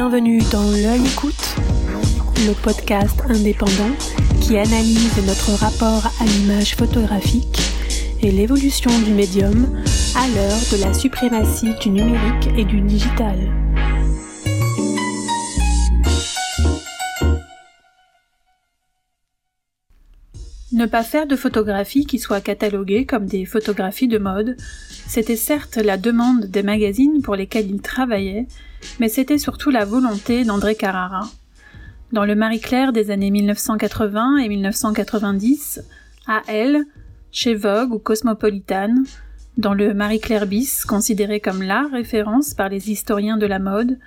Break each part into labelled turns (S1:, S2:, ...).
S1: Bienvenue dans L'œil écoute, le podcast indépendant qui analyse notre rapport à l'image photographique et l'évolution du médium à l'heure de la suprématie du numérique et du digital. Ne pas faire de photographies qui soient cataloguées comme des photographies de mode, c'était certes la demande des magazines pour lesquels il travaillait, mais c'était surtout la volonté d'André Carrara. Dans le Marie-Claire des années 1980 et 1990, à Elle, chez Vogue ou Cosmopolitan, dans le Marie-Claire bis, considéré comme la référence par les historiens de la mode,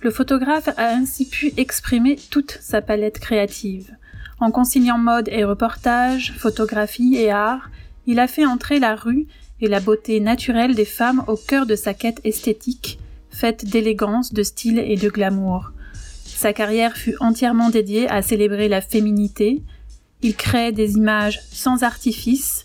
S1: le photographe a ainsi pu exprimer toute sa palette créative. En conciliant mode et reportage, photographie et art, il a fait entrer la rue et la beauté naturelle des femmes au cœur de sa quête esthétique, faite d'élégance, de style et de glamour. Sa carrière fut entièrement dédiée à célébrer la féminité. Il crée des images sans artifice,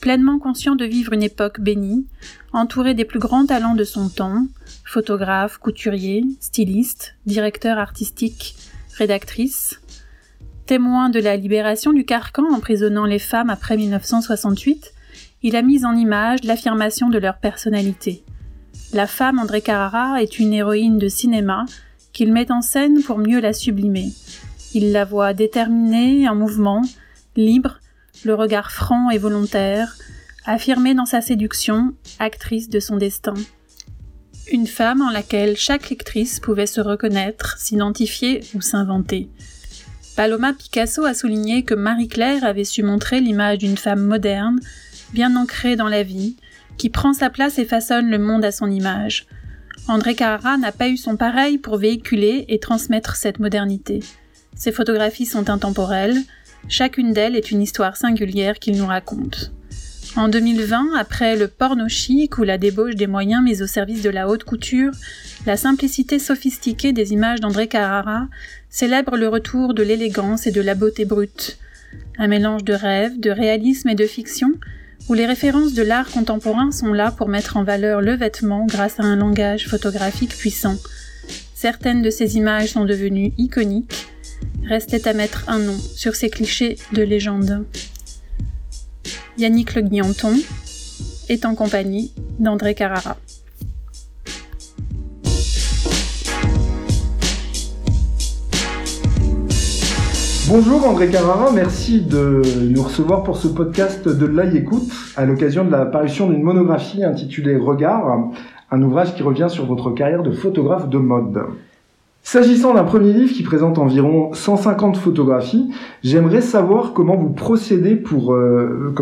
S1: pleinement conscient de vivre une époque bénie, entouré des plus grands talents de son temps, photographe, couturier, styliste, directeur artistique, rédactrice. Témoin de la libération du carcan emprisonnant les femmes après 1968, il a mis en image l'affirmation de leur personnalité. La femme André Carrara est une héroïne de cinéma qu'il met en scène pour mieux la sublimer. Il la voit déterminée, en mouvement, libre, le regard franc et volontaire, affirmée dans sa séduction, actrice de son destin. Une femme en laquelle chaque lectrice pouvait se reconnaître, s'identifier ou s'inventer. Paloma Picasso a souligné que Marie-Claire avait su montrer l'image d'une femme moderne, bien ancrée dans la vie, qui prend sa place et façonne le monde à son image. André Carrara n'a pas eu son pareil pour véhiculer et transmettre cette modernité. Ses photographies sont intemporelles, chacune d'elles est une histoire singulière qu'il nous raconte. En 2020, après le porno chic ou la débauche des moyens mis au service de la haute couture, la simplicité sophistiquée des images d'André Carrara célèbre le retour de l'élégance et de la beauté brute. Un mélange de rêve, de réalisme et de fiction, où les références de l'art contemporain sont là pour mettre en valeur le vêtement grâce à un langage photographique puissant. Certaines de ces images sont devenues iconiques. Restait à mettre un nom sur ces clichés de légende. Yannick Le Guillanton est en compagnie d'André Carrara.
S2: Bonjour André Carrara, merci de nous recevoir pour ce podcast de l'œil écoute à l'occasion de la parution d'une monographie intitulée Regard, un ouvrage qui revient sur votre carrière de photographe de mode. S'agissant d'un premier livre qui présente environ 150 photographies, j'aimerais savoir comment vous procédez pour euh,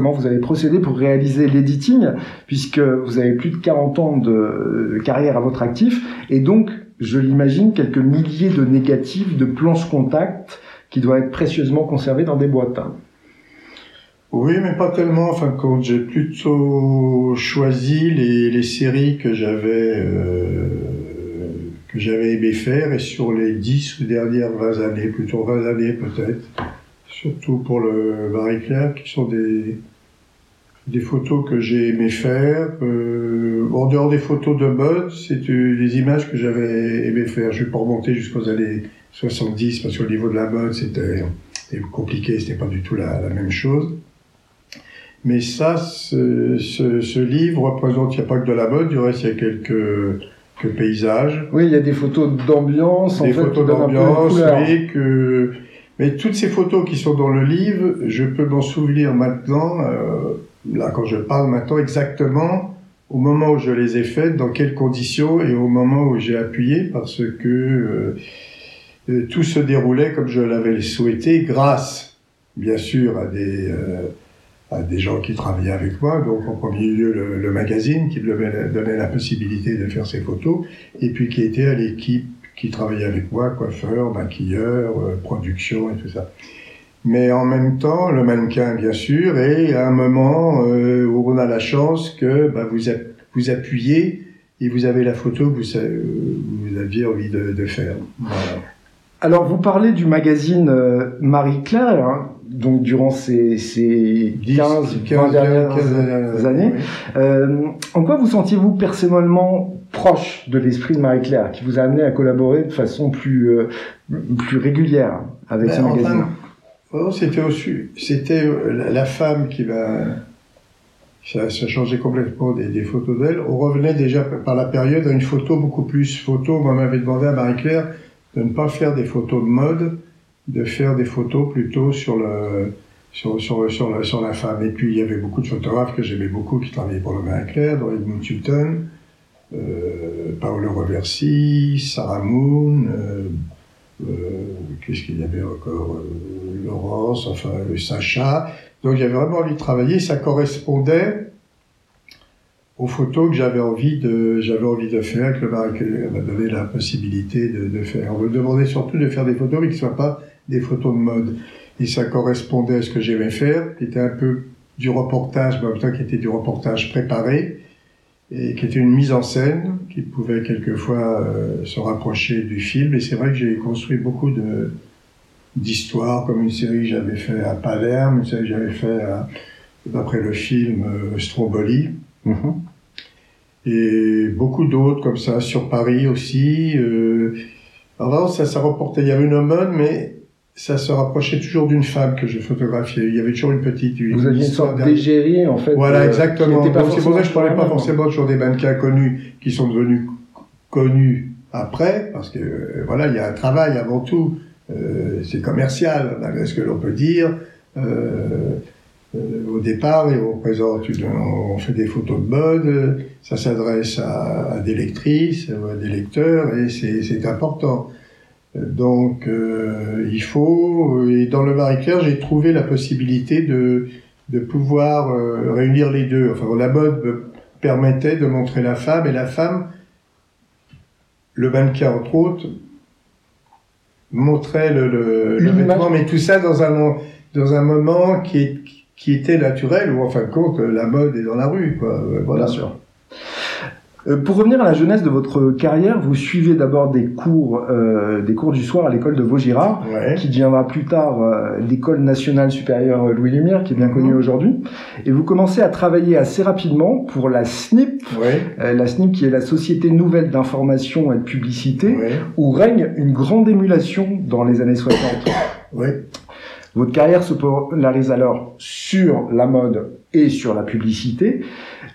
S2: pour réaliser l'editing, puisque vous avez plus de 40 ans de carrière à votre actif, et donc, je l'imagine, quelques milliers de négatifs, de planches contact qui doivent être précieusement conservées dans des boîtes.
S3: Oui, mais pas tellement. Enfin, quand j'ai plutôt choisi les, les séries que j'avais euh, que j'avais aimé faire et sur les dix ou dernières 20 années, plutôt 20 années peut-être, surtout pour le Marie Claire, qui sont des, des photos que j'ai aimé faire. Euh, en dehors des photos de mode, c'est des images que j'avais aimé faire. Je vais pas remonter jusqu'aux années 70 parce qu'au niveau de la mode, c'était compliqué, c'était pas du tout la, même chose. Mais ça, ce, ce livre représente, il n'y a pas que de la mode, du reste, il y a quelques que paysage.
S2: Oui, il y a des photos d'ambiance.
S3: Des photos d'ambiance, oui. Que... Mais toutes ces photos qui sont dans le livre, je peux m'en souvenir maintenant, euh, là quand je parle maintenant exactement, au moment où je les ai faites, dans quelles conditions et au moment où j'ai appuyé, parce que euh, euh tout se déroulait comme je l'avais souhaité, grâce, bien sûr, à des... Euh, des gens qui travaillaient avec moi, donc en premier lieu le, magazine qui me donnait la possibilité de faire ces photos, et puis qui était à l'équipe qui travaillait avec moi, coiffeur, maquilleur, euh, production et tout ça. Mais en même temps, le mannequin bien sûr, et à un moment euh, où on a la chance que bah, vous, vous appuyez et vous avez la photo que vous, aviez envie de, faire.
S2: Alors vous parlez du magazine euh, Marie Claire, hein, donc durant ces, ces 15, 15, dernières, années. Euh, en quoi vous sentiez-vous personnellement proche de l'esprit de Marie-Claire, qui vous a amené à collaborer de façon plus, euh, plus régulière avec ben, ce magazine?
S3: oh, C'était c'était euh, la femme qui va... Ça, ça changeait complètement des, des photos d'elle. On revenait déjà par la période à une photo beaucoup plus photo. Moi, m'avait demandé à Marie-Claire de ne pas faire des photos de mode, de faire des photos plutôt sur le sur, sur, sur, la femme. Et puis il y avait beaucoup de photographes que j'aimais beaucoup qui travaillaient pour le Marie-Claire, dont Edmund Hutton, euh, Paolo Roversi, Sarah Moon, euh, euh, qu'est-ce qu'il y avait encore, Laurence, enfin Sacha. Donc j'avais vraiment envie de travailler, ça correspondait aux photos que j'avais envie de j'avais envie de faire, que le m'a donné la possibilité de, faire. On me demandait surtout de faire des photos qui ne soient pas des photos de mode. Et ça correspondait à ce que j'aimais faire, qui était un peu du reportage, mais en même temps qui était du reportage préparé et qui était une mise en scène qui pouvait quelquefois euh, se rapprocher du film. Et c'est vrai que j'ai construit beaucoup de d'histoires, comme une série que j'avais fait à Palerme, une série que j'avais fait d'après le film euh, Stromboli. Mm-hmm. Et beaucoup d'autres comme ça, sur Paris aussi. Euh, alors ça, ça reportait, il y avait une aumône, mais ça se rapprochait toujours d'une femme que je photographiais. Il y avait toujours une petite.
S2: Vous aviez une sorte d'égérie, en fait.
S3: Voilà, euh, exactement. C'est pour ça que je parlais pas forcément toujours des mannequins connus qui sont devenus connus après, parce que euh, voilà, il y a un travail avant tout. Euh, c'est commercial, malgré ce que l'on peut dire. Euh, au départ et au présent, on fait des photos de mode, ça s'adresse à, à, des lectrices à des lecteurs et c'est important. Donc euh, il faut, et dans le Marie-Claire, j'ai trouvé la possibilité de, de pouvoir euh, réunir les deux. Enfin, la mode me permettait de montrer la femme, et la femme, le mannequin entre autres, montrait le, le, le vêtement, mais tout ça dans un, dans un moment qui, est, qui était naturel, où en fin de compte, la mode est dans la rue. Quoi.
S2: Voilà. Bien sûr. Euh, pour revenir à la jeunesse de votre carrière, vous suivez d'abord des cours, euh, des cours du soir à l'école de Vaugirard, qui deviendra plus tard euh, l'école nationale supérieure Louis Lumière, qui est bien mhm. connue aujourd'hui. Et vous commencez à travailler assez rapidement pour la SNIP, euh, la SNIP qui est la Société Nouvelle d'Information et de Publicité, où règne une grande émulation dans les années 60. Votre carrière se polarise alors sur la mode et sur la publicité.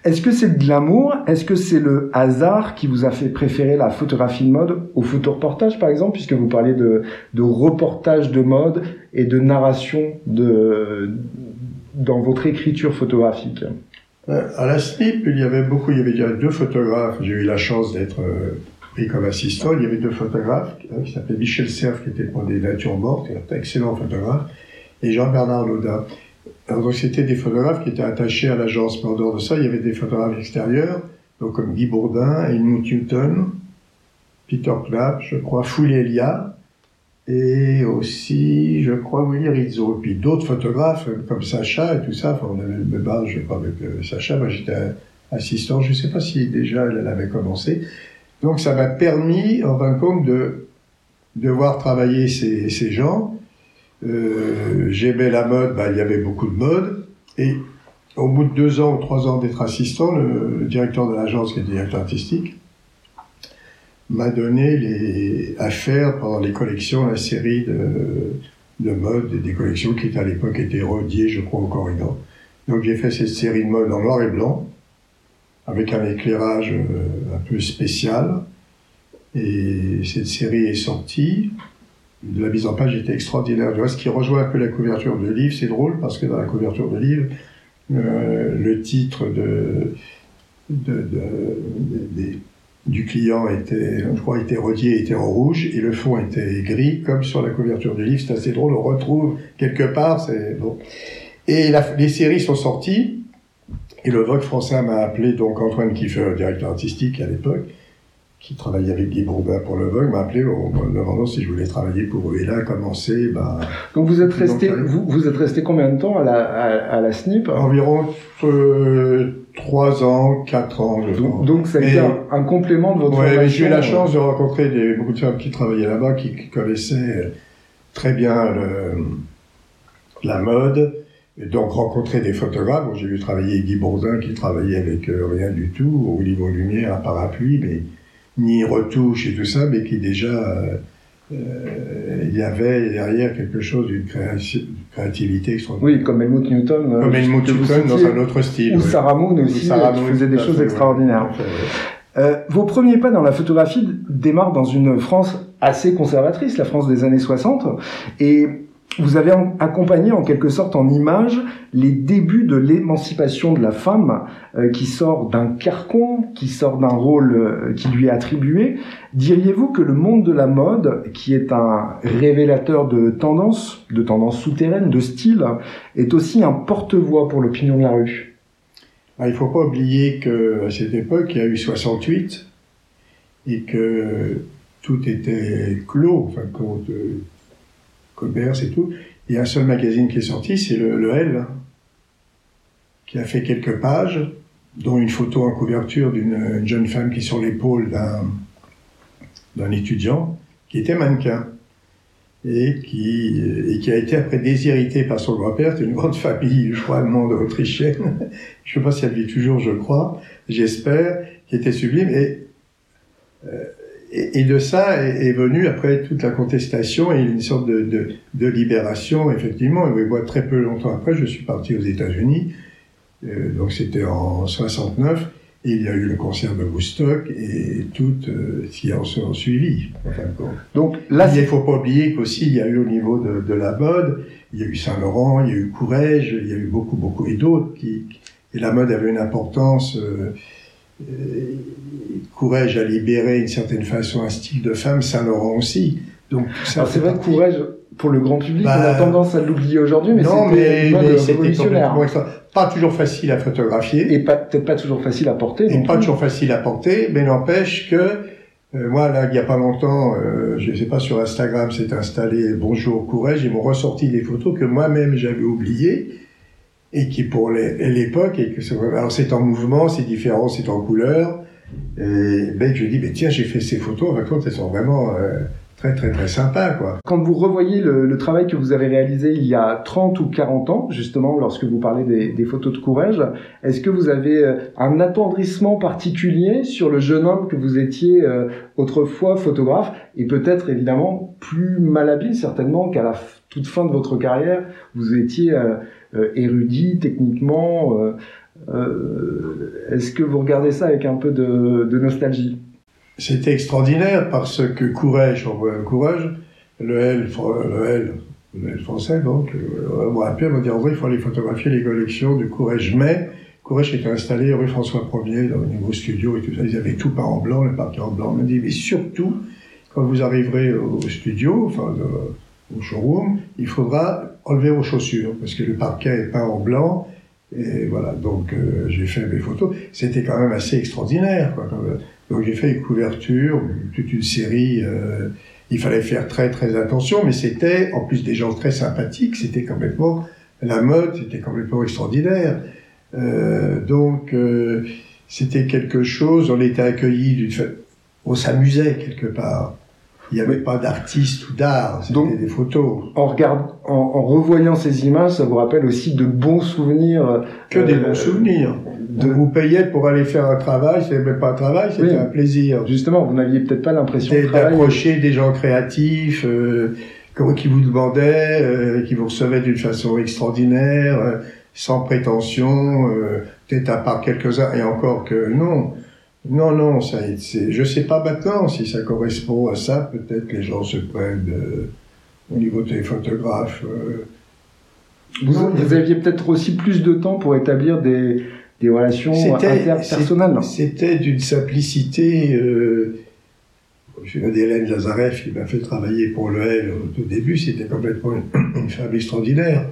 S2: Est-ce que c'est de l'amour? Est-ce que c'est le hasard qui vous a fait préférer la photographie de mode au photoreportage, par exemple, puisque vous parlez de, reportage de mode et de narration dans votre écriture photographique?
S3: Euh, À la SNIP, il y avait beaucoup, il y avait déjà deux photographes. J'ai eu la chance d'être euh, pris comme assistant. Il y avait deux photographes, qui s'appelaient Michel Cerf, qui était pour des natures mortes, un excellent photographe, et Jean-Bernard Laudin. Donc, c'était des photographes qui étaient attachés à l'agence. Mais en dehors de ça, il y avait des photographes extérieurs, donc comme Guy Bourdin, Edmund Newton, Peter Clapp, je crois, Elia, et aussi, je crois, Willy Rizzo. Et puis d'autres photographes comme Sacha et tout ça. Enfin, on avait le âge, je crois, avec euh, Sacha. Moi, j'étais assistant. Je ne sais pas si déjà elle avait commencé. Donc, ça m'a permis, en fin de compte, de, de voir travailler ces, ces gens euh, j'aimais la mode, bah, il y avait beaucoup de mode. Et au bout de deux ans ou trois ans d'être assistant, le, directeur de l'agence, qui est directeur artistique, m'a donné à faire pendant les collections la série de, de mode, des collections qui à l'époque étaient rediées, je crois, au Corridor. Donc j'ai fait cette série de mode en noir et blanc, avec un éclairage euh, un peu spécial. Et cette série est sortie la mise en page était extraordinaire. ce qui rejoint un peu la couverture de livre, c'est drôle parce que dans la couverture de livre, euh, le titre de, du client était, je crois, était était en rouge, et le fond était gris, comme sur la couverture du livre. C'est assez drôle, on retrouve quelque part, bon. Et les séries sont sorties, et le Vogue français m'a appelé, donc Antoine Kiefer, directeur artistique à l'époque, qui travaillait avec Guy Bourdin pour le Vogue, m'a appelé en me demandant si je voulais travailler pour eux. Et là a commencé. Bah,
S2: Donc vous êtes resté, vous, vous, êtes resté combien de temps à la, à, la SNIP
S3: Environ euh, 3 ans, 4 ans.
S2: donc, donc ça a été un, complément de votre
S3: ouais. J'ai eu la chance de rencontrer des, beaucoup de femmes qui travaillaient là-bas, qui, qui, connaissaient très bien le, la mode, et donc rencontrer des photographes. j'ai vu travailler Guy Bourdin qui travaillait avec euh, rien du tout, au niveau lumière, un parapluie, mais ni retouche et tout ça, mais qui déjà euh, euh, il y avait derrière quelque chose d'une créativité
S2: extraordinaire. Oui, comme Helmut Newton.
S3: Euh, comme Helmut Newton dans un autre style.
S2: Ou Sarah Moon aussi, qui faisait des choses extraordinaires. Euh, vos premiers pas dans la photographie démarrent dans une France assez conservatrice, la France des années 60, et vous avez accompagné en quelque sorte en image les débuts de l'émancipation de la femme euh, qui sort d'un carcon, qui sort d'un rôle euh, qui lui est attribué. Diriez-vous que le monde de la mode, qui est un révélateur de tendances, de tendances souterraines, de style, est aussi un porte-voix pour l'opinion de la rue?
S3: Ah, Il ne faut pas oublier qu'à cette époque, il y a eu 68 et que tout était clos, enfin, Colbert, c'est tout. Il y a un seul magazine qui est sorti, c'est le, L, qui a fait quelques pages, dont une photo en couverture d'une jeune femme qui est sur l'épaule d'un étudiant, qui était mannequin. Et qui, et qui a été après déshérité par son grand-père. C'est une grande famille, je crois, allemande autrichienne. je ne sais pas si elle vit toujours, je crois. J'espère, qui était sublime. Et euh, et, de ça est, est venue après toute la contestation et une sorte de, de, de libération, effectivement. Et moi, très peu longtemps après, je suis parti aux États-Unis. Euh, donc c'était en 69. Et il y a eu le concert de Woodstock et tout euh, ce qui en sont suivi. Donc là, il ne faut pas oublier qu'aussi il y a eu au niveau de, de, la mode, il y a eu Saint Laurent, il y a eu Courrèges, il y a eu beaucoup, beaucoup et d'autres qui et la mode avait une importance. Euh, euh, Courage a libéré d'une certaine façon un style de femme, Saint-Laurent aussi.
S2: Donc c'est vrai que Courage, pour le grand public, on a bah, tendance à l'oublier aujourd'hui, mais
S3: c'était révolutionnaire. Pas toujours facile à photographier.
S2: Et peut-être pas toujours facile à porter.
S3: Et pas toujours facile à porter, mais n'empêche que euh, moi, là, il n'y a pas longtemps, euh, je ne sais pas, sur Instagram, s'est installé Bonjour Courage, ils m'ont ressorti des photos que moi-même j'avais oubliées et qui pour l'époque, alors c'est en mouvement, c'est différent, c'est en couleur. Et ben, je dis, ben, tiens, j'ai fait ces photos, en fait, elles sont vraiment euh, très, très, très sympas, quoi.
S2: Quand vous revoyez le, travail que vous avez réalisé il y a 30 ou 40 ans, justement, lorsque vous parlez des, photos de courage, est-ce que vous avez euh, un attendrissement particulier sur le jeune homme que vous étiez euh, autrefois photographe, et peut-être, évidemment, plus malhabile, certainement, qu'à la toute fin de votre carrière, vous étiez érudit techniquement. Euh, euh, est-ce que vous regardez ça avec un peu de, nostalgie?
S3: C'était extraordinaire parce que courage, on voit un courage, le L, le L, le L français donc, on m'a appelé, m'a dit en vrai il faut aller photographier les collections de Courage, mais Courage était installé rue François 1er dans le nouveau studio et tout ça, ils avaient tout peint en blanc, le parquet en blanc. On m'a dit mais surtout quand vous arriverez au studio, enfin au showroom, il faudra enlever vos chaussures parce que le parquet est peint en blanc. Et voilà, donc euh, j'ai fait mes photos. C'était quand même assez extraordinaire. Quoi, donc j'ai fait une couverture, toute une série. Euh, il fallait faire très très attention, mais c'était en plus des gens très sympathiques. C'était complètement la mode, c'était complètement extraordinaire. Euh, donc c'était quelque chose. On était accueillis on s'amusait quelque part. Il n'y avait pas d'artiste ou d'art, c'était des photos.
S2: En, regarde, en, revoyant ces images, ça vous rappelle aussi de bons souvenirs.
S3: Que des bons euh, souvenirs. De... Vous payez pour aller faire un travail, c'était même pas un travail, c'était un plaisir.
S2: Justement, vous n'aviez peut-être pas l'impression
S3: d'approcher des gens créatifs euh, qui vous demandaient, euh, qui vous recevaient d'une façon extraordinaire, euh, sans prétention, peut-être à part quelques-uns, et encore que non. Non, non, ça, c'est, je sais pas maintenant si ça correspond à ça. Peut-être que les gens se prennent euh, au niveau des photographes. Euh.
S2: Vous, aviez peut-être aussi plus de temps pour établir des, des relations interpersonnelles.
S3: C'était d'une simplicité. Euh, je suis d'Hélène Lazareff qui m'a fait travailler pour le L au tout début. C'était complètement une, une femme extraordinaire.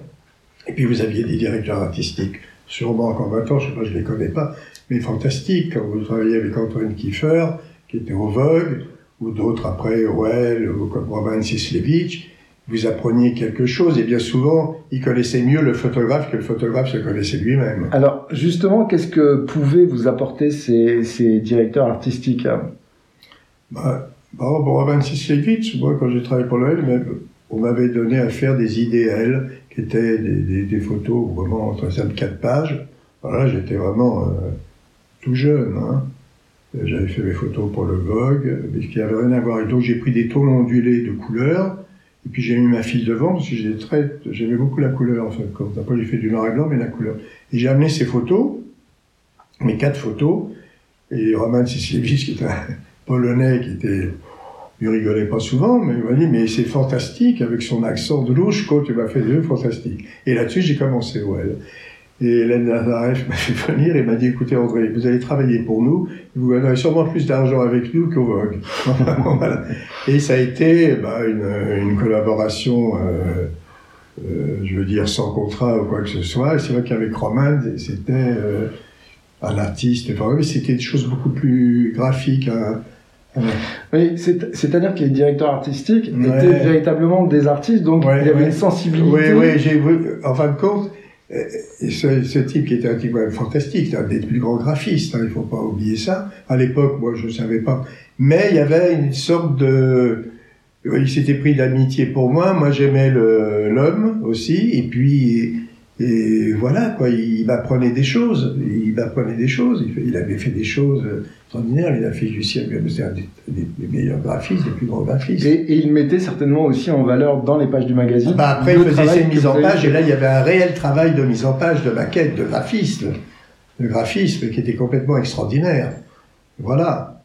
S3: Et puis vous aviez des directeurs artistiques, sûrement encore maintenant, je sais pas, je les connais pas, mais fantastique. Quand vous travaillez avec Antoine Kiefer, qui était au Vogue, ou d'autres après, Orwell, ou comme Roman Sislevich, vous appreniez quelque chose et bien souvent, il connaissait mieux le photographe que le photographe se connaissait lui-même.
S2: Alors justement, qu'est-ce que pouvaient vous apporter ces, ces directeurs artistiques
S3: bah, Roman Sislevich, moi quand j'ai travaillé pour le on m'avait donné à faire des idéales qui étaient des, photos vraiment entre 5 4 pages. Voilà, j'étais vraiment tout jeune. Hein. J'avais fait mes photos pour le Vogue, mais qui n'avait rien à voir. Et donc j'ai pris des tons ondulés de couleurs, et puis j'ai mis ma fille devant, parce que j'aimais beaucoup la couleur, en fait. Après j'ai fait du noir et blanc, mais la couleur. Et j'ai amené ces photos, mes quatre photos, et Roman Sisiewicz, qui était un Polonais, qui était... Il rigolait pas souvent, mais il m'a dit, mais c'est fantastique, avec son accent de louche, tu m'as fait deux fantastique. Et là-dessus, j'ai commencé, ouais. Et Hélène Lazareff m'a fait venir et m'a dit, écoutez André, vous allez travailler pour nous, vous gagnerez sûrement plus d'argent avec nous qu'au Vogue. voilà. Et ça a été bah, une, une, collaboration, euh, euh, je veux dire, sans contrat ou quoi que ce soit. C'est vrai qu'avec Roman, c'était euh, un artiste, enfin, c'était des choses beaucoup plus graphiques. Hein.
S2: Oui, c'est-à-dire que les directeurs artistiques étaient véritablement des artistes, donc il y avait une sensibilité.
S3: Oui, oui, j'ai, en fin de compte, ce, ce, type qui était un type fantastique, un des plus grands graphistes, hein, il ne faut pas oublier ça. À l'époque, moi, je ne savais pas. Mais il y avait une sorte de... Il s'était pris d'amitié pour moi, moi j'aimais l'homme aussi, et puis et voilà, quoi, il m'apprenait des choses. Il m'apprenait des choses. Il avait fait des choses extraordinaires. Il a fait du ciel, c'est un des, meilleurs graphistes, des plus grands graphistes.
S2: Et, il mettait certainement aussi en valeur dans les pages du magazine.
S3: Bah après, il faisait ses mises en page, et là, il y avait un réel travail de mise en page, de maquette, de graphisme, de graphisme qui était complètement extraordinaire. Voilà.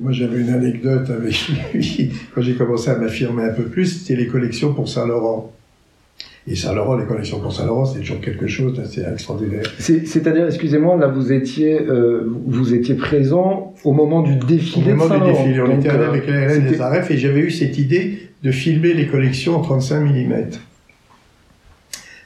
S3: moi, j'avais une anecdote avec lui. Quand j'ai commencé à m'affirmer un peu plus, c'était les collections pour Saint-Laurent. Et Saint-Laurent, les collections pour Saint-Laurent, c'est toujours quelque chose d'assez extraordinaire.
S2: C'est-à-dire, excusez-moi, là, vous étiez, euh, vous étiez présent au moment du défilé
S3: Au moment du défilé, on était allé avec la des Aref et j'avais eu cette idée de filmer les collections en 35 mm.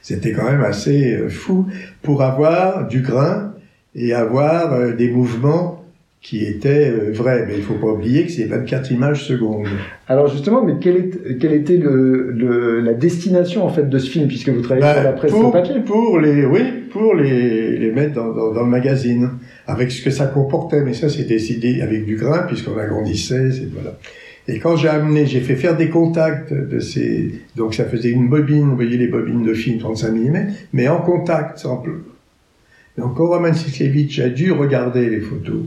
S3: C'était quand même assez euh, fou pour avoir du grain et avoir euh, des mouvements qui était euh, vrai. Mais il faut pas oublier que c'est 24 images secondes.
S2: Alors justement, mais quelle, est, quelle était le, le, la destination en fait de ce film, puisque vous travaillez sur la presse
S3: pour,
S2: papier
S3: Pour les, oui, pour les, les mettre dans, dans, dans, le magazine, avec ce que ça comportait. Mais ça, c'est décidé avec du grain, puisqu'on agrandissait, c'est voilà. Et quand j'ai amené, j'ai fait faire des contacts de ces, donc ça faisait une bobine, vous voyez les bobines de film 35 mm, mais en contact, simple. Donc quand Roman Sislevich a dû regarder les photos,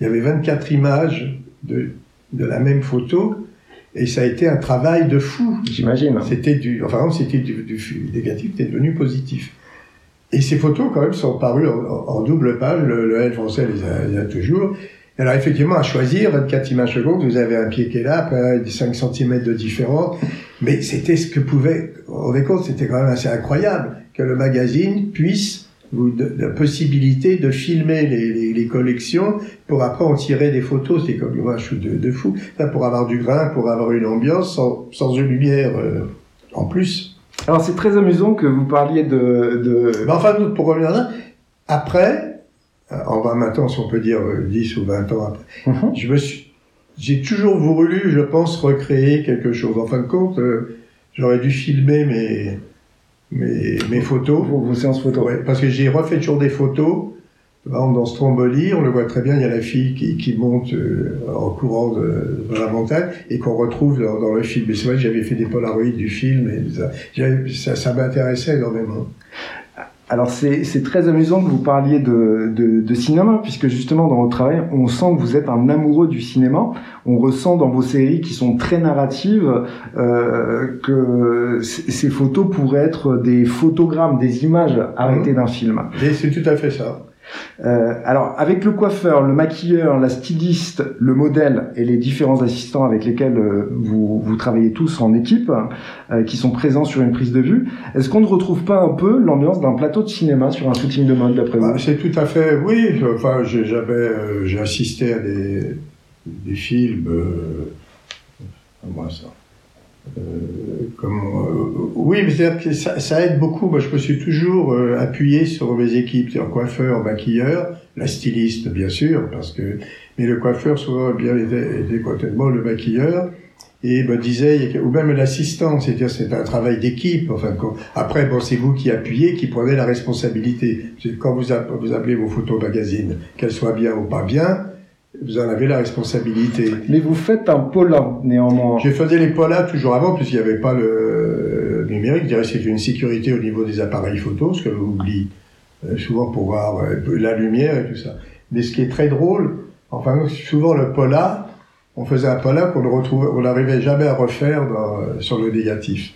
S3: il y avait 24 images de, de la même photo, et ça a été un travail de fou.
S2: J'imagine.
S3: C'était du, enfin, c'était du, du, négatif, c'était devenu positif. Et ces photos, quand même, sont parues en, double page. Le, le L français les a, toujours. Alors, effectivement, à choisir, 24 images secondes, vous avez un pied qui est là, après 5 cm de différence. Mais c'était ce que pouvait, on rendez compte, c'était quand même assez incroyable que le magazine puisse la possibilité de filmer les, les, collections pour après en tirer des photos. C'est comme moi, je suis de, de fou. pour avoir du grain, pour avoir une ambiance sans, sans une lumière euh, en plus.
S2: Alors c'est très amusant que vous parliez de... de...
S3: Mais enfin, pour revenir là, après, euh, en 20 maintenant, si on peut dire 10 euh, ou 20 ans après, mhm. je me suis, j'ai toujours voulu, je pense, recréer quelque chose. En fin de compte, j'aurais dû filmer mes mes, mes photos.
S2: Vos, vos séances photos.
S3: Ouais, parce que j'ai refait toujours des photos. dans Stromboli, on le voit très bien, il y a la fille qui, qui monte euh, en courant de, dans la montagne et qu'on retrouve dans, dans, le film. Et c'est vrai que j'avais fait des polaroids du film et ça, ça, ça m'intéressait énormément.
S2: Alors c'est très amusant que vous parliez de, de, de, cinéma, puisque justement dans votre travail, on sent que vous êtes un amoureux du cinéma. On ressent dans vos séries qui sont très narratives euh, que ces photos pourraient être des photogrammes, des images arrêtées mmh. d'un film.
S3: Et c'est tout à fait ça.
S2: Euh, alors, avec le coiffeur, le maquilleur, la styliste, le modèle et les différents assistants avec lesquels euh, vous, travaillez tous en équipe, euh, qui sont présents sur une prise de vue, est-ce qu'on ne retrouve pas un peu l'ambiance d'un plateau de cinéma sur un shooting de mode, d'après vous?
S3: Bah, C'est tout à fait, oui. Enfin, j'ai assisté à des, des films. moi, ça. Euh, comme, euh, oui, c'est-à-dire que ça, ça, aide beaucoup. Moi, je me suis toujours euh, appuyé sur mes équipes, c'est-à-dire coiffeur, maquilleur, la styliste, bien sûr, parce que, mais le coiffeur, souvent, bien, était, était complètement le maquilleur et me disait, ou même l'assistant, c'est-à-dire c'est un travail d'équipe. Enfin, après, bon, c'est vous qui appuyez, qui prenez la responsabilité. Quand vous, vous appelez vos photos magazines, qu'elles soient bien ou pas bien, vous en avez la responsabilité.
S2: Mais vous faites un pola, néanmoins.
S3: J'ai fait les polas toujours avant, puisqu'il n'y avait pas le, numérique. Je dirais que c'est une sécurité au niveau des appareils photo, ce que l'on oublie euh, souvent pour voir euh, la lumière et tout ça. Mais ce qui est très drôle, enfin souvent le polar, on faisait un polar qu'on ne retrouvait, on n'arrivait jamais à refaire dans, sur le négatif.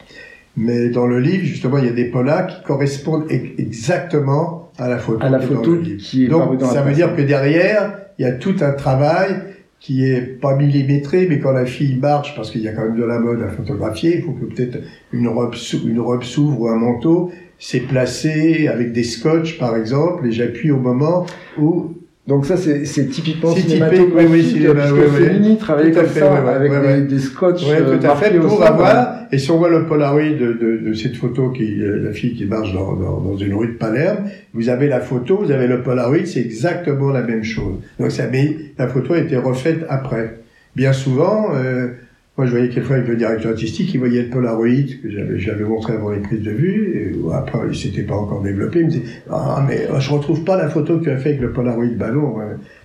S3: Mais dans le livre, justement, il y a des polars qui correspondent exactement à la photo.
S2: À la photo qui est
S3: Donc, ça veut dire que derrière, il y a tout un travail qui est pas millimétré, mais quand la fille marche, parce qu'il y a quand même de la mode à photographier, il faut que peut-être une robe, s'ouvre ou un manteau, c'est placé avec des scotch par exemple, et j'appuie au moment où
S2: donc ça, c'est, c'est typiquement cinématographique, oui, oui, cinéma, oui, oui, Fellini travaillait comme fait, ça, avec des, des scotch
S3: Oui, tout à fait, pour avoir, et si on voit le Polaroid de, de, de cette photo qui, la fille qui marche dans, dans, dans, une rue de Palerme, vous avez la photo, vous avez le Polaroid, c'est exactement la même chose. Donc ça, mais la photo a été refaite après. Bien souvent, euh, moi, je voyais quelquefois avec le directeur artistique, il voyait le Polaroid que j'avais, montré avant les prises de vue, et après, il s'était pas encore développé. Il me disait, ah, mais je retrouve pas la photo que tu as fait avec le Polaroid ballon.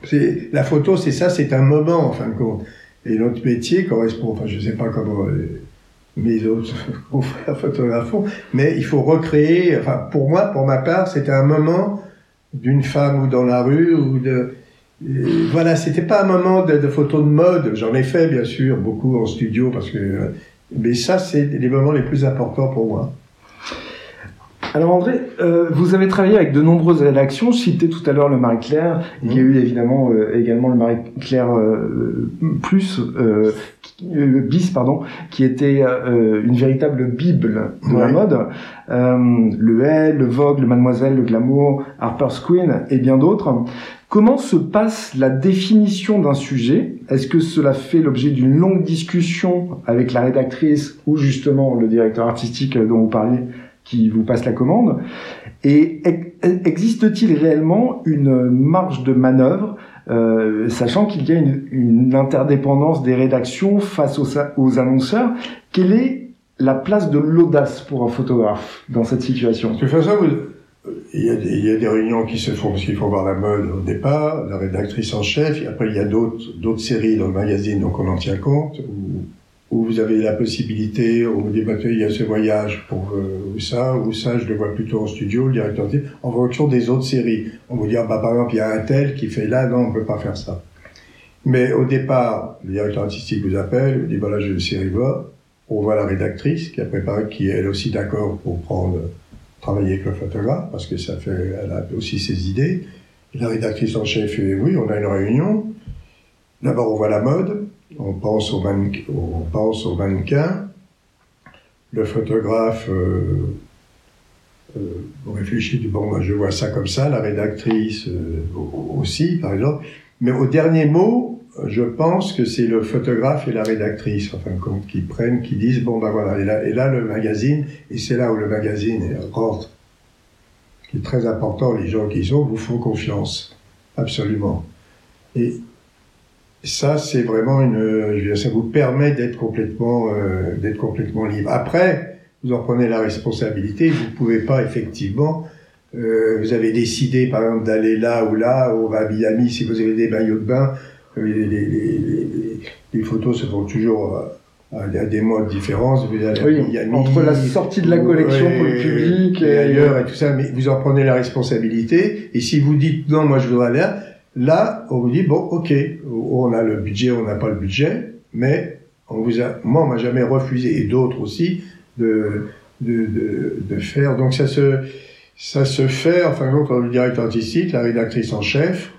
S3: C'est, la photo, c'est ça, c'est un moment, en fin de compte. Et notre métier correspond, enfin, je sais pas comment euh, mes autres confrères photographes font, mais il faut recréer, enfin, pour moi, pour ma part, c'était un moment d'une femme ou dans la rue ou de, voilà, c'était pas un moment de, de photos de mode. J'en ai fait, bien sûr, beaucoup en studio, parce que. Mais ça, c'est les moments les plus importants pour moi.
S2: Alors André, euh, vous avez travaillé avec de nombreuses rédactions. Je citais tout à l'heure le Marie-Claire. Il y a eu évidemment euh, également le Marie-Claire euh, plus bis pardon, qui était une véritable bible de la mode. le Elle, le Vogue, le Mademoiselle, le Glamour, Harper's Queen et bien d'autres. Comment se passe la définition d'un sujet? Est-ce que cela fait l'objet d'une longue discussion avec la rédactrice ou justement le directeur artistique dont vous parliez qui vous passe la commande? Et existe-t-il réellement une marge de manœuvre euh, sachant qu'il y a une, interdépendance des rédactions face aux, annonceurs? Quelle est la place de l'audace pour un photographe dans cette situation?
S3: Il y, a des, réunions qui se font parce qu'il faut voir la mode au départ, la rédactrice en chef, et après il y a d'autres, séries dans le magazine, donc on en tient compte, où, vous avez la possibilité, dit, bah, il y a ce voyage pour euh, ça, ou ça, je le vois plutôt en studio, le directeur en fonction des autres séries. On vous dit, ah, bah, par exemple, il y a un tel qui fait là, non, on peut pas faire ça. Mais au départ, le directeur artistique vous appelle, vous dit, voilà, j'ai une série va, on voit la rédactrice qui a préparé, qui est elle aussi d'accord pour prendre travailler avec le photographe parce que ça fait, elle a aussi ses idées. la rédactrice en chef fait oui, on a une réunion. D'abord, on voit la mode, on pense au, mannequin, au. Le photographe euh, euh, réfléchit bon, moi je vois ça comme ça, la rédactrice euh, aussi, par exemple. Mais au dernier mot, je pense que c'est le photographe et la rédactrice, enfin, qui prennent, qui disent, bon, ben voilà, et là, le magazine, et c'est là où le magazine rentre, qui est très important, les gens qui sont vous font confiance, absolument. Et ça, c'est vraiment une, je veux dire, ça vous permet d'être complètement, euh, d'être complètement libre. Après, vous en prenez la responsabilité, vous pouvez pas effectivement, euh, vous avez décidé par exemple d'aller là ou là, au à Miami, si vous avez des maillots de bain, les, les, les, photos se font toujours à, des modes différents.
S2: entre la sortie de la collection pour le public
S3: et, ailleurs et tout ça, mais vous en prenez la responsabilité. Et si vous dites non, moi je voudrais aller là, là on vous dit bon, ok, on a le budget, on n'a pas le budget, mais on vous a, moi on m'a jamais refusé et d'autres aussi de, de, de, de, faire. Donc ça se ça se fait, enfin, quand le directeur artistique, la rédactrice en chef,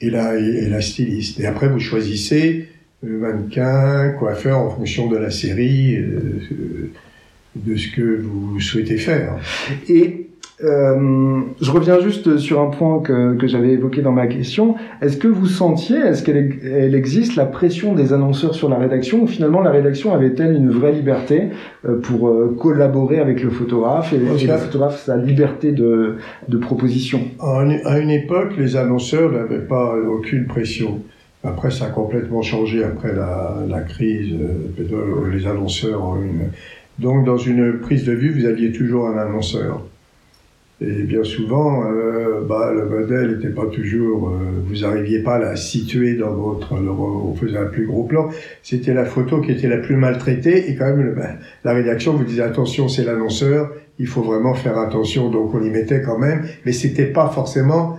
S3: et la, et la styliste. Et après, vous choisissez le mannequin, coiffeur en fonction de la série, euh, de ce que vous souhaitez faire.
S2: Euh, je reviens juste sur un point que, que j'avais évoqué dans ma question. Est-ce que vous sentiez, est-ce qu'elle elle existe, la pression des annonceurs sur la rédaction ou finalement la rédaction avait-elle une vraie liberté euh, pour euh, collaborer avec le photographe et, et le photographe sa liberté de, de proposition?
S3: À une époque, les annonceurs n'avaient pas aucune pression. Après, ça a complètement changé après la, la crise. Les annonceurs ont une... Donc, dans une prise de vue, vous aviez toujours un annonceur. Et bien souvent, euh, bah, le modèle n'était pas toujours, euh, vous n'arriviez pas à la situer dans votre, on faisait un plus gros plan. C'était la photo qui était la plus maltraitée et quand même bah, la rédaction vous disait attention, c'est l'annonceur, il faut vraiment faire attention. Donc on y mettait quand même, mais c'était pas forcément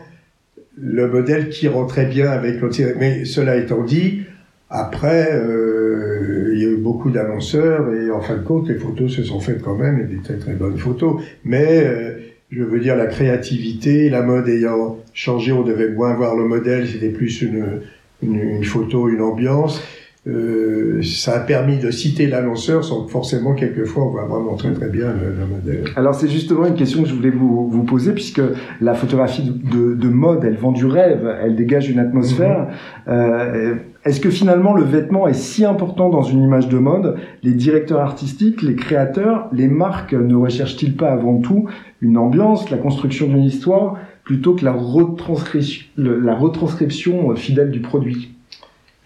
S3: le modèle qui rentrait bien avec l'autre. Mais cela étant dit, après, euh, il y a eu beaucoup d'annonceurs et en fin de compte, les photos se sont faites quand même, et des très très bonnes photos. Mais euh, je veux dire, la créativité, la mode ayant changé, on devait moins voir le modèle, c'était plus une, une, photo, une ambiance. Euh, ça a permis de citer l'annonceur sans que forcément, quelquefois, on va vraiment très très bien le, modèle.
S2: Alors c'est justement une question que je voulais vous, vous poser, puisque la photographie de, de, mode, elle vend du rêve, elle dégage une atmosphère. Mm-hmm. euh, est-ce que finalement le vêtement est si important dans une image de mode? Les directeurs artistiques, les créateurs, les marques ne recherchent-ils pas avant tout une ambiance, la construction d'une histoire, plutôt que la retranscription, la retranscription euh, fidèle du produit?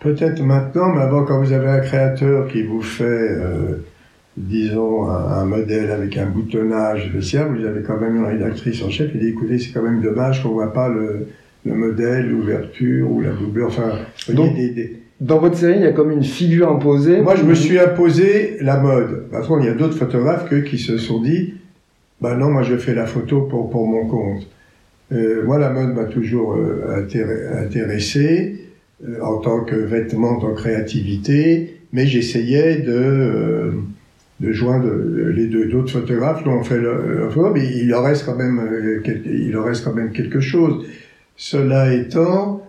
S3: Peut-être maintenant, mais avant, quand vous avez un créateur qui vous fait, euh, disons, un, modèle avec un boutonnage spécial, vous avez quand même une rédactrice en chef qui dit, écoutez, c'est quand même dommage qu'on voit pas le, le modèle, l'ouverture ou la doublure. Enfin,
S2: Donc, dans votre série, il y a comme une figure imposée.
S3: Moi, je me suis imposé la mode. Par contre, il y a d'autres photographes que, qui se sont dit, bah non, moi je fais la photo pour, pour mon compte. Euh, moi, la mode m'a toujours euh, intéressé en tant que vêtement, en créativité, mais j'essayais de, euh, de joindre les deux d'autres photographes. On fait le, mais il en reste quand même, il en reste quand même quelque chose. Cela étant,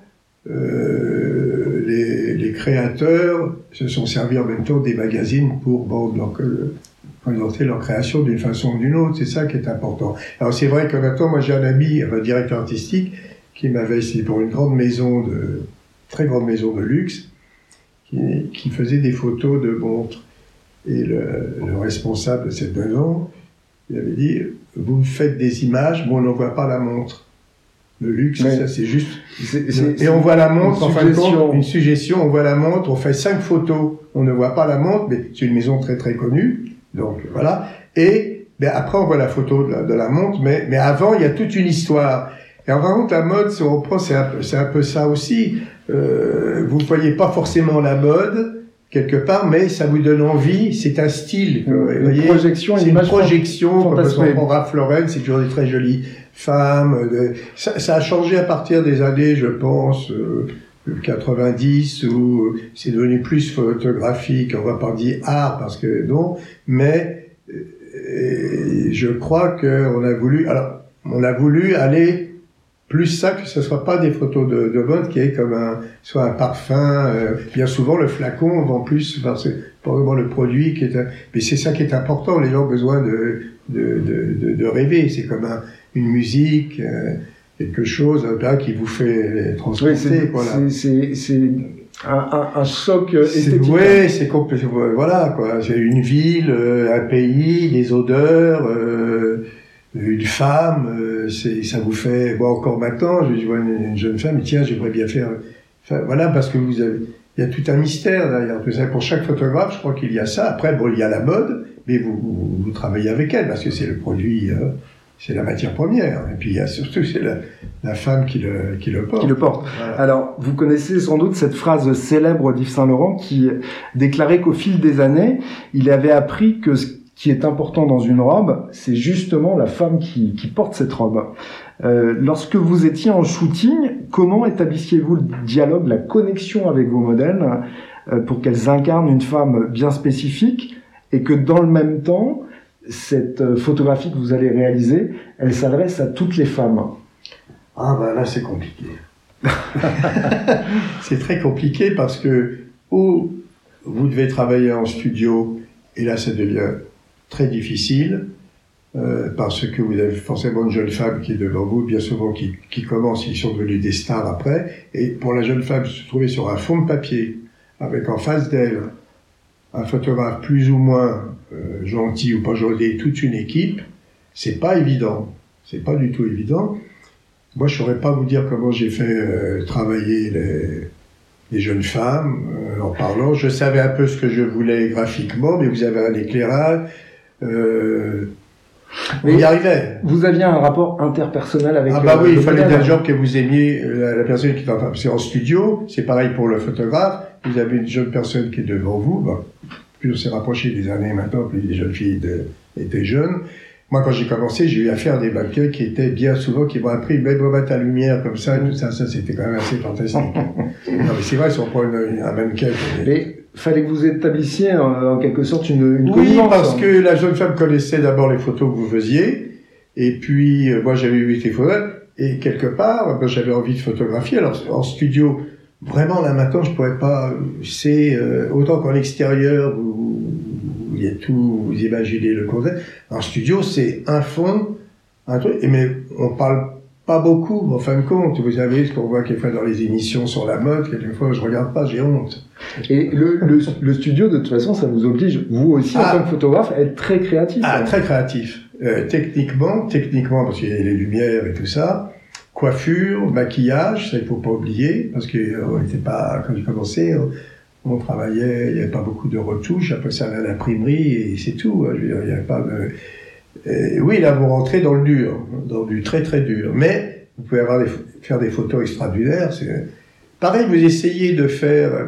S3: euh, les, créateurs se sont servis en même temps des magazines pour bon, donc, euh, présenter leur création d'une façon ou d'une autre. C'est ça qui est important. Alors c'est vrai que maintenant, moi j'ai un ami, un directeur artistique, qui m'avait ici pour une grande maison de très grande maison de luxe, qui, qui faisait des photos de montres. Et le, le responsable de cette maison, il avait dit, vous faites des images, mais on n'en voit pas la montre. Le luxe, ça c'est juste. et on voit la montre, en fin de compte, une suggestion, on voit la montre, on fait cinq photos, on ne voit pas la montre, mais c'est une maison très très connue, donc voilà. Et ben, après on voit la photo de la, montre, mais, mais avant il y a toute une histoire. Et en fin la mode, si on reprend, c'est un, un, peu ça aussi. Euh, vous ne voyez pas forcément la mode, quelque part, mais ça vous donne envie. C'est un style.
S2: Une voyez, projection,
S3: c'est une, projection. Comme Ralph Lauren, c'est toujours des très jolies femmes. De... Ça, ça, a changé à partir des années, je pense, euh, 90, où c'est devenu plus photographique. On va pas dire art parce que non, mais euh, je crois qu'on a voulu. Alors, on a voulu aller plus ça que ce soit pas des photos de, de mode qui est comme un soit un parfum euh, bien souvent le flacon vend plus enfin, c'est vraiment le produit qui est mais c'est ça qui est important les gens ont besoin de de, de, de rêver c'est comme un, une musique, euh, quelque chose là, qui vous fait transporter.
S2: Oui, c'est un, un, choc esthétique.
S3: Oui, c'est voilà quoi. C'est une ville, euh, un pays, des odeurs, euh, une femme. Euh, c'est ça vous fait. Bon, encore maintenant, je vois une, jeune femme. Tiens, j'aimerais bien faire. Enfin, voilà, parce que vous avez. Il y a tout un mystère derrière tout ça. Pour chaque photographe, je crois qu'il y a ça. Après, bon, il y a la mode, mais vous, vous, vous travaillez avec elle parce que c'est le produit c'est la matière première. Et puis il y a surtout c'est la, la, femme qui le, qui le porte.
S2: Qui le porte. Alors vous connaissez sans doute cette phrase célèbre d'Yves Saint Laurent qui déclarait qu'au fil des années, il avait appris que ce qui est important dans une robe, c'est justement la femme qui, porte cette robe. Euh, lorsque vous étiez en shooting, comment établissiez-vous le dialogue, la connexion avec vos modèles euh, pour qu'elles incarnent une femme bien spécifique et que dans le même temps, cette euh, photographie que vous allez réaliser, elle s'adresse à toutes les femmes?
S3: Ah ben là c'est compliqué. c'est très compliqué parce que ou vous devez travailler en studio et là ça devient très difficile euh, parce que vous avez forcément une jeune femme qui est devant vous, bien souvent qui, commence, ils sont devenus des stars après, et pour la jeune femme se trouver sur un fond de papier avec en face d'elle un photographe plus ou moins euh, gentil ou pas gentil, toute une équipe, c'est pas évident. C'est pas du tout évident. Moi, je saurais pas vous dire comment j'ai fait euh, travailler les, jeunes femmes en parlant. Je savais un peu ce que je voulais graphiquement, mais vous avez un éclairage. On y arrivait.
S2: Vous aviez un rapport interpersonnel avec.
S3: Ah bah oui, il fallait des gens que vous aimiez la, la personne qui est en, c'est en studio. C'est pareil pour le photographe. Vous avez une jeune personne qui est devant vous. Bah, plus on s'est rapproché des années maintenant, plus les jeunes filles étaient jeunes. Moi, quand j'ai commencé, j'ai eu affaire à des mannequins qui étaient bien souvent, qui m'ont appris, bon, mettre la lumière comme ça, tout ça, ça, c'était quand même assez fantastique. non, mais c'est vrai, si on prend un mannequin.
S2: Mais fallait que vous établissiez en, quelque sorte une, une
S3: Oui, parce que la jeune femme connaissait d'abord les photos que vous faisiez, et puis, euh, moi, j'avais eu des photos, et quelque part, ben, j'avais envie de photographier. Alors, en studio, vraiment, là, maintenant, je pourrais pas, c'est, euh, autant qu'en extérieur, vous, il y a tout, vous imaginez le concept. En studio, c'est un fond, un truc, mais on parle pas beaucoup, en fin de compte. Vous savez, ce qu'on voit quelquefois dans les émissions sur la mode, quelquefois je regarde pas, j'ai honte.
S2: Et le, le, le, studio, de toute façon, ça vous oblige, vous aussi, en ah. tant que photographe, à être très créatif.
S3: Ah, très créatif. Euh, techniquement, techniquement, parce qu'il y a les lumières et tout ça. Coiffure, maquillage, ça il faut pas oublier, parce que euh, on n'était pas, quand j'ai commencé, on travaillait, il n'y avait pas beaucoup de retouches, après ça à l'imprimerie et c'est tout. Hein. Je veux dire, il n'y avait pas de... oui, là, vous rentrez dans le dur, dans du très très dur. Mais vous pouvez faire des photos extraordinaires. Pareil. Vous essayez de faire,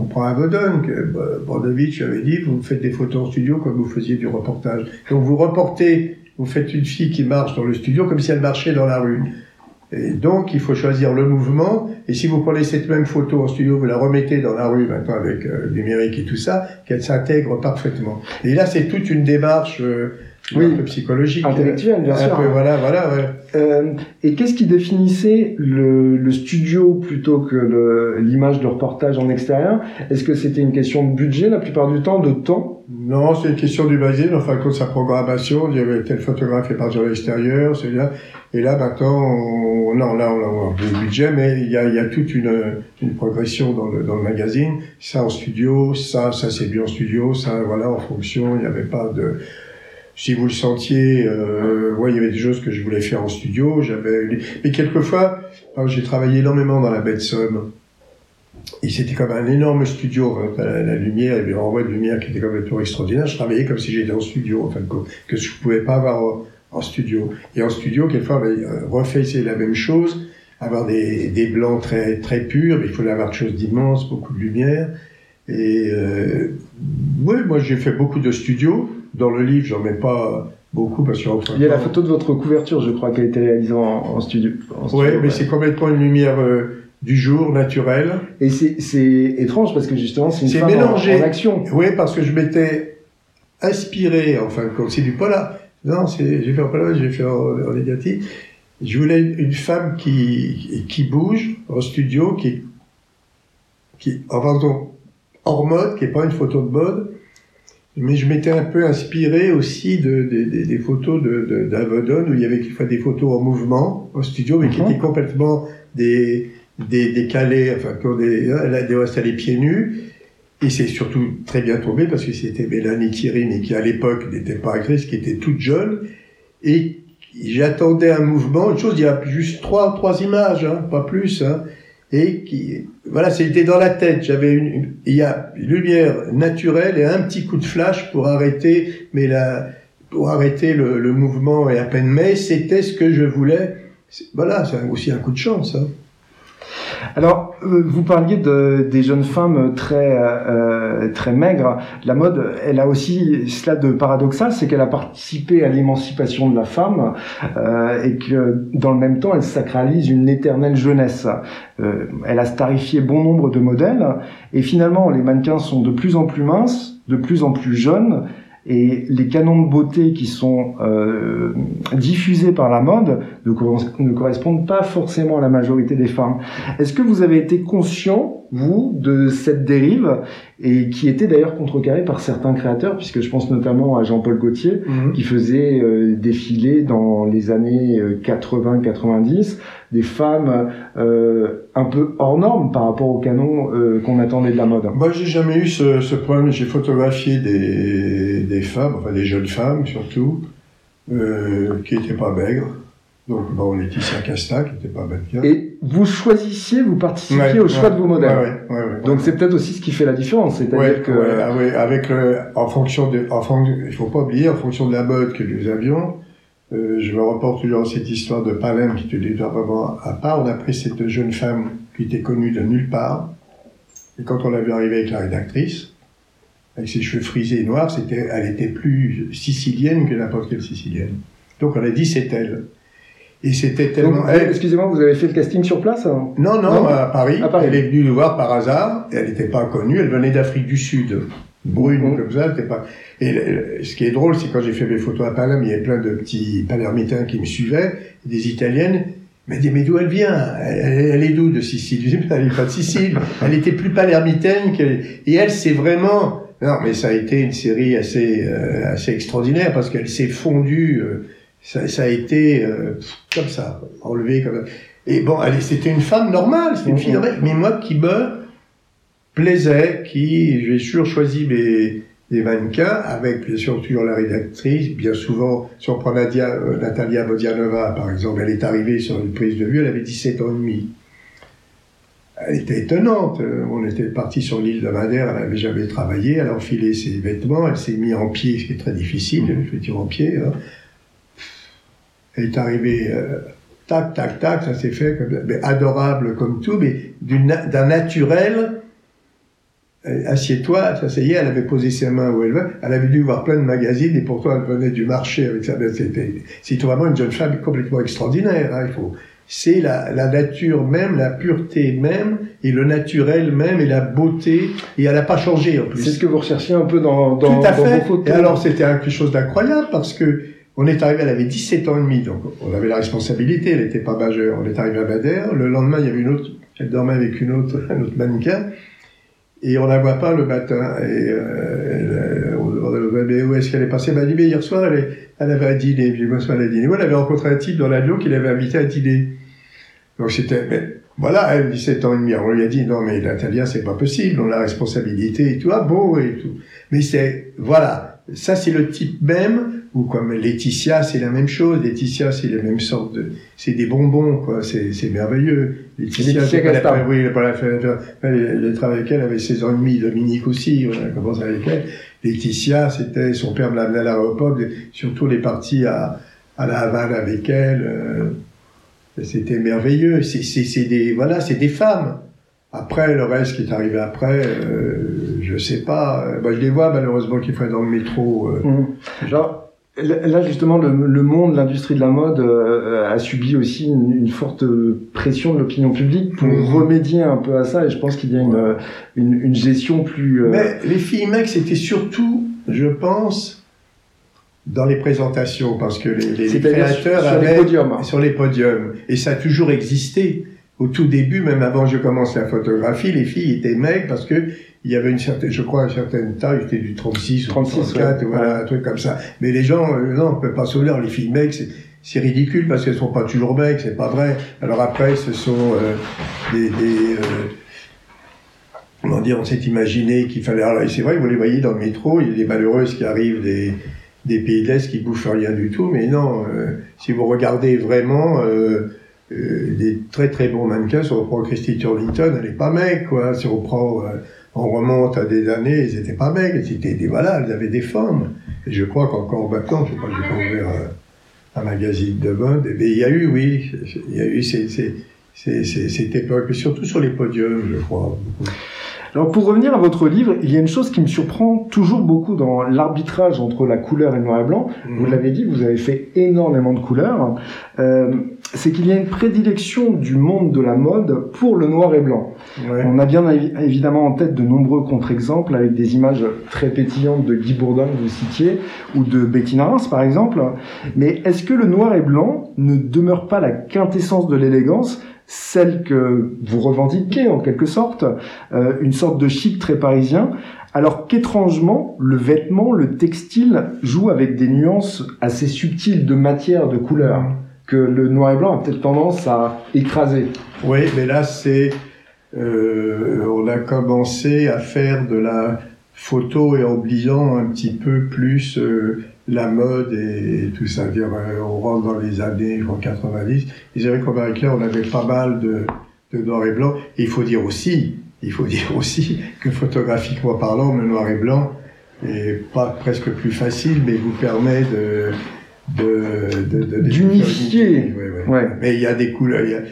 S3: on prend un Godon que Brodovitch avait dit, vous faites des photos en studio comme vous faisiez du reportage. Donc vous reportez, vous faites une fille qui marche dans le studio comme si elle marchait dans la rue. Et donc, il faut choisir le mouvement. Et si vous prenez cette même photo en studio, vous la remettez dans la rue maintenant avec euh, le numérique et tout ça, qu'elle s'intègre parfaitement. Et là, c'est toute une démarche euh, oui, un peu psychologique,
S2: intellectuelle, bien sûr.
S3: voilà, voilà. Ouais.
S2: Euh, et qu'est-ce qui définissait le, le studio plutôt que l'image de reportage en extérieur? Est-ce que c'était une question de budget la plupart du temps, de temps?
S3: Non, c'est une question du magazine. Enfin, quand sa programmation, il y avait tel photographe qui est parti à l'extérieur, c'est là. Et là, maintenant, on, non, là, on a le budget, mais il y a, il y a toute une, une progression dans le, dans le magazine. Ça en studio, ça, ça c'est bien en studio, ça, voilà, en fonction, il n'y avait pas de si vous le sentiez, euh, il y avait des choses que je voulais faire en studio. J'avais, mais quelquefois, j'ai travaillé énormément dans la baie de Somme. Et c'était comme un énorme studio. Hein, la, lumière, il y avait un de lumière qui était complètement extraordinaire. Je travaillais comme si j'étais en studio, enfin, que, je pouvais pas avoir en, studio. Et en studio, quelquefois, ben, euh, refait la même chose, avoir des, des blancs très très purs, mais il fallait avoir quelque chose d'immense, beaucoup de lumière. Et euh, oui, moi j'ai fait beaucoup de studios. Dans le livre, j'en mets pas beaucoup parce que
S2: il y a la photo de votre couverture, je crois, qui a été réalisée en, studio.
S3: oui, mais c'est complètement une lumière euh, du jour, naturelle.
S2: Et c'est étrange parce que justement, c'est une femme mélangé. En, action.
S3: Oui, parce que je m'étais inspiré, enfin, comme c'est du polar. Non, j'ai fait en polar, j'ai fait en, en négatif. Je voulais une femme qui, qui bouge en studio, qui, qui, enfin, hors mode, qui est pas une photo de mode, mais je m'étais un peu inspiré aussi de, des photos de, d'Avedon où il y avait quelquefois des photos en mouvement au studio, mais qui mhm. étaient complètement des, des décalées, enfin, des, elle a les pieds nus. Et c'est surtout très bien tombé parce que c'était Mélanie Thierry, mais qui à l'époque n'était pas actrice, qui était toute jeune. Et j'attendais un mouvement, une chose, il y a juste trois, trois images, hein, pas plus. Hein et qui voilà c'était dans la tête. J'avais une, il y a une lumière naturelle et un petit coup de flash pour arrêter mais la pour arrêter le, mouvement et à peine. Mais c'était ce que je voulais. Voilà c'est aussi un coup de chance hein.
S2: Alors, euh, vous parliez de, des jeunes femmes très euh, très maigres. La mode, elle a aussi cela de paradoxal, c'est qu'elle a participé à l'émancipation de la femme euh, et que dans le même temps, elle sacralise une éternelle jeunesse. Euh, elle a starifié bon nombre de modèles et finalement, les mannequins sont de plus en plus minces, de plus en plus jeunes et les canons de beauté qui sont euh, diffusés par la mode ne, ne, correspondent pas forcément à la majorité des femmes. Est-ce que vous avez été conscient, vous, de cette dérive? Et qui était d'ailleurs contrecarrée par certains créateurs, puisque je pense notamment à Jean-Paul Gaultier, mhm. qui faisait euh, défiler dans les années 80-90 euh, des femmes euh, un peu hors normes par rapport au canon euh, qu'on attendait de la mode.
S3: Moi, j'ai jamais eu ce, ce problème. J'ai photographié des, des femmes, enfin des jeunes femmes surtout, euh, qui étaient pas maigres. Donc, bon, Laetitia Casta, qui n'était pas.
S2: Et vous choisissiez, vous participiez au choix de vos modèles.
S3: Ouais,
S2: Donc c'est peut-être aussi ce qui fait la différence, c'est-à-dire que
S3: ah avec le, en fonction de, en fonction, il faut pas oublier, en fonction de la mode que nous avions, euh, je me reporte toujours à cette histoire de Palem qui était vraiment à part. On a pris cette jeune femme qui était connue de nulle part, et quand on l'a vu arriver avec la rédactrice, avec ses cheveux frisés et noirs, c'était, elle était plus sicilienne que n'importe quelle sicilienne. Donc on a dit c'est elle. Et c'était tellement.
S2: Excusez-moi, vous avez fait le casting sur place
S3: Non, non, à, Paris. Elle est venue nous voir par hasard. Elle n'était pas connue. Elle venait d'Afrique du Sud, brune mmh. comme ça. Pas... Et ce qui est drôle, c'est quand j'ai fait mes photos à Palerme, il y avait plein de petits palermitains qui me suivaient, des Italiennes. Mais dit, mais d'où elle vient? Elle, est d'où de Sicile? Elle n'est pas de Sicile. Elle était plus palermitaine qu'elle. Et elle, c'est vraiment. Non, mais ça a été une série assez euh, assez extraordinaire parce qu'elle s'est fondue. Euh, ça, ça a été euh, comme ça, enlevé comme Et bon, c'était une femme normale, c'était une fille normale, mais moi qui me plaisait, qui, j'ai toujours choisi mes, des mannequins, avec bien sûr toujours la rédactrice, bien souvent, si on prend Nadia, euh, Natalia Bodianova par exemple, elle est arrivée sur une prise de vue, elle avait 17 ans et demi. Elle était étonnante, euh, on était parti sur l'île de Madère, elle n'avait jamais travaillé, elle a enfilé ses vêtements, elle s'est mise en pied, ce qui est très difficile, je dire en pied, hein. Elle est arrivée, euh, tac, tac, tac, ça s'est fait comme, mais adorable comme tout, mais d'un naturel. Euh, assieds-toi, ça y est, elle avait posé ses mains où elle veut. Elle avait dû voir plein de magazines et pourtant elle venait du marché avec ça. C'était vraiment une jeune femme complètement extraordinaire. Hein, il faut. C'est la, la, nature même, la pureté même, et le naturel même, et la beauté, et elle n'a pas changé en plus.
S2: C'est ce que vous recherchiez un peu dans, dans,
S3: Tout à fait. vos photos. Et alors c'était quelque chose d'incroyable parce que on est arrivé, elle avait 17 ans et demi, donc on avait la responsabilité, elle n'était pas majeure. On est arrivé à Madère. Le lendemain, il y avait une autre, elle dormait avec une autre, un autre mannequin. Et on la voit pas le matin. Et euh, on, mais où est-ce qu'elle est passée? Elle m'a dit, mais hier soir, elle, elle avait un dîner. Puis moi, soir, elle a dîné. Moi, elle avait rencontré un type dans l'avion qui l'avait invité à dîner. Donc c'était, voilà, elle, 17 ans et demi. on lui a dit, non, mais Natalia, c'est pas possible, on a la responsabilité et tout, ah bon, et tout. Mais c'est, voilà, ça c'est le type même ou comme Laetitia, c'est la même chose. Laetitia, c'est la même sorte de, c'est des bonbons, quoi. C'est, merveilleux.
S2: Laetitia, c'est pas
S3: la, oui, pas la elle, avec elle, avait ses ennemis, Dominique aussi, on a commencé avec elle. Laetitia, c'était, son père me l'amenait à l'aéroport, surtout les parties à, à la Havane avec elle. Euh, c'était merveilleux. C'est des, voilà, c'est des femmes. Après, le reste qui est arrivé après, euh, je sais pas. Bah, je les vois malheureusement qui font dans le métro. Euh,
S2: mmh. Genre, Là, justement, le, monde, l'industrie de la mode euh, a subi aussi une, forte pression de l'opinion publique pour mmh. remédier un peu à ça. Et je pense qu'il y a une, une, gestion plus.
S3: Euh, Mais les filles mecs, c'était surtout, je pense, dans les présentations, parce que les, les créateurs
S2: sur, avaient, les podiums.
S3: sur les podiums, et ça a toujours existé. Au tout début, même avant que je commence la photographie, les filles étaient mecs parce que il y avait une certaine, je crois, une certaine taille, c'était du 36 36, ou 34, voilà, un truc comme ça. Mais les gens, euh, non, on peut pas sauver les filles mecs, c'est, ridicule parce qu'elles sont pas toujours mecs, c'est pas vrai. Alors après, ce sont euh, des, des euh, comment dire, on s'est imaginé qu'il fallait, alors c'est vrai, vous les voyez dans le métro, il y a des malheureuses qui arrivent des, des pays de l'Est qui bouffent rien du tout, mais non, si vous regardez vraiment, des très très bons mannequins, si on reprend Christy Turlington, elle est pas mec, quoi, si on reprend on remonte à des années, ils n'étaient pas maigres, c'était des, voilà, ils avaient des formes. Et je crois qu'encore maintenant, je sais pas, j'ai pas ouvert un, un, magazine de mode, mais il y a eu, oui, il y a eu cette époque, surtout sur les podiums, je crois.
S2: Alors pour revenir à votre livre, il y a une chose qui me surprend toujours beaucoup dans l'arbitrage entre la couleur et le noir et blanc. Vous mhm. l'avez dit, vous avez fait énormément de couleurs. Euh, c'est qu'il y a une prédilection du monde de la mode pour le noir et blanc. On a bien évidemment en tête de nombreux contre-exemples avec des images très pétillantes de Guy Bourdin que vous citiez ou de Bettina Reims par exemple. Mais est-ce que le noir et blanc ne demeure pas la quintessence de l'élégance celle que vous revendiquez en quelque sorte, euh, une sorte de chic très parisien, alors qu'étrangement, le vêtement, le textile joue avec des nuances assez subtiles de matière, de couleur que le noir et blanc a peut-être tendance à écraser.
S3: Oui, mais là, c'est. Euh, on a commencé à faire de la photo et en oubliant un petit peu plus euh, la mode et, tout ça. Dire, euh, on rentre dans les années 90. Ils avaient qu'en Marie Claire, on avait pas mal de, de noir et blanc. Et il faut dire aussi, il faut dire aussi que photographiquement parlant, le noir et blanc est pas presque plus facile, mais vous permet de
S2: d'unifier.
S3: Ouais, Mais il y a des couleurs.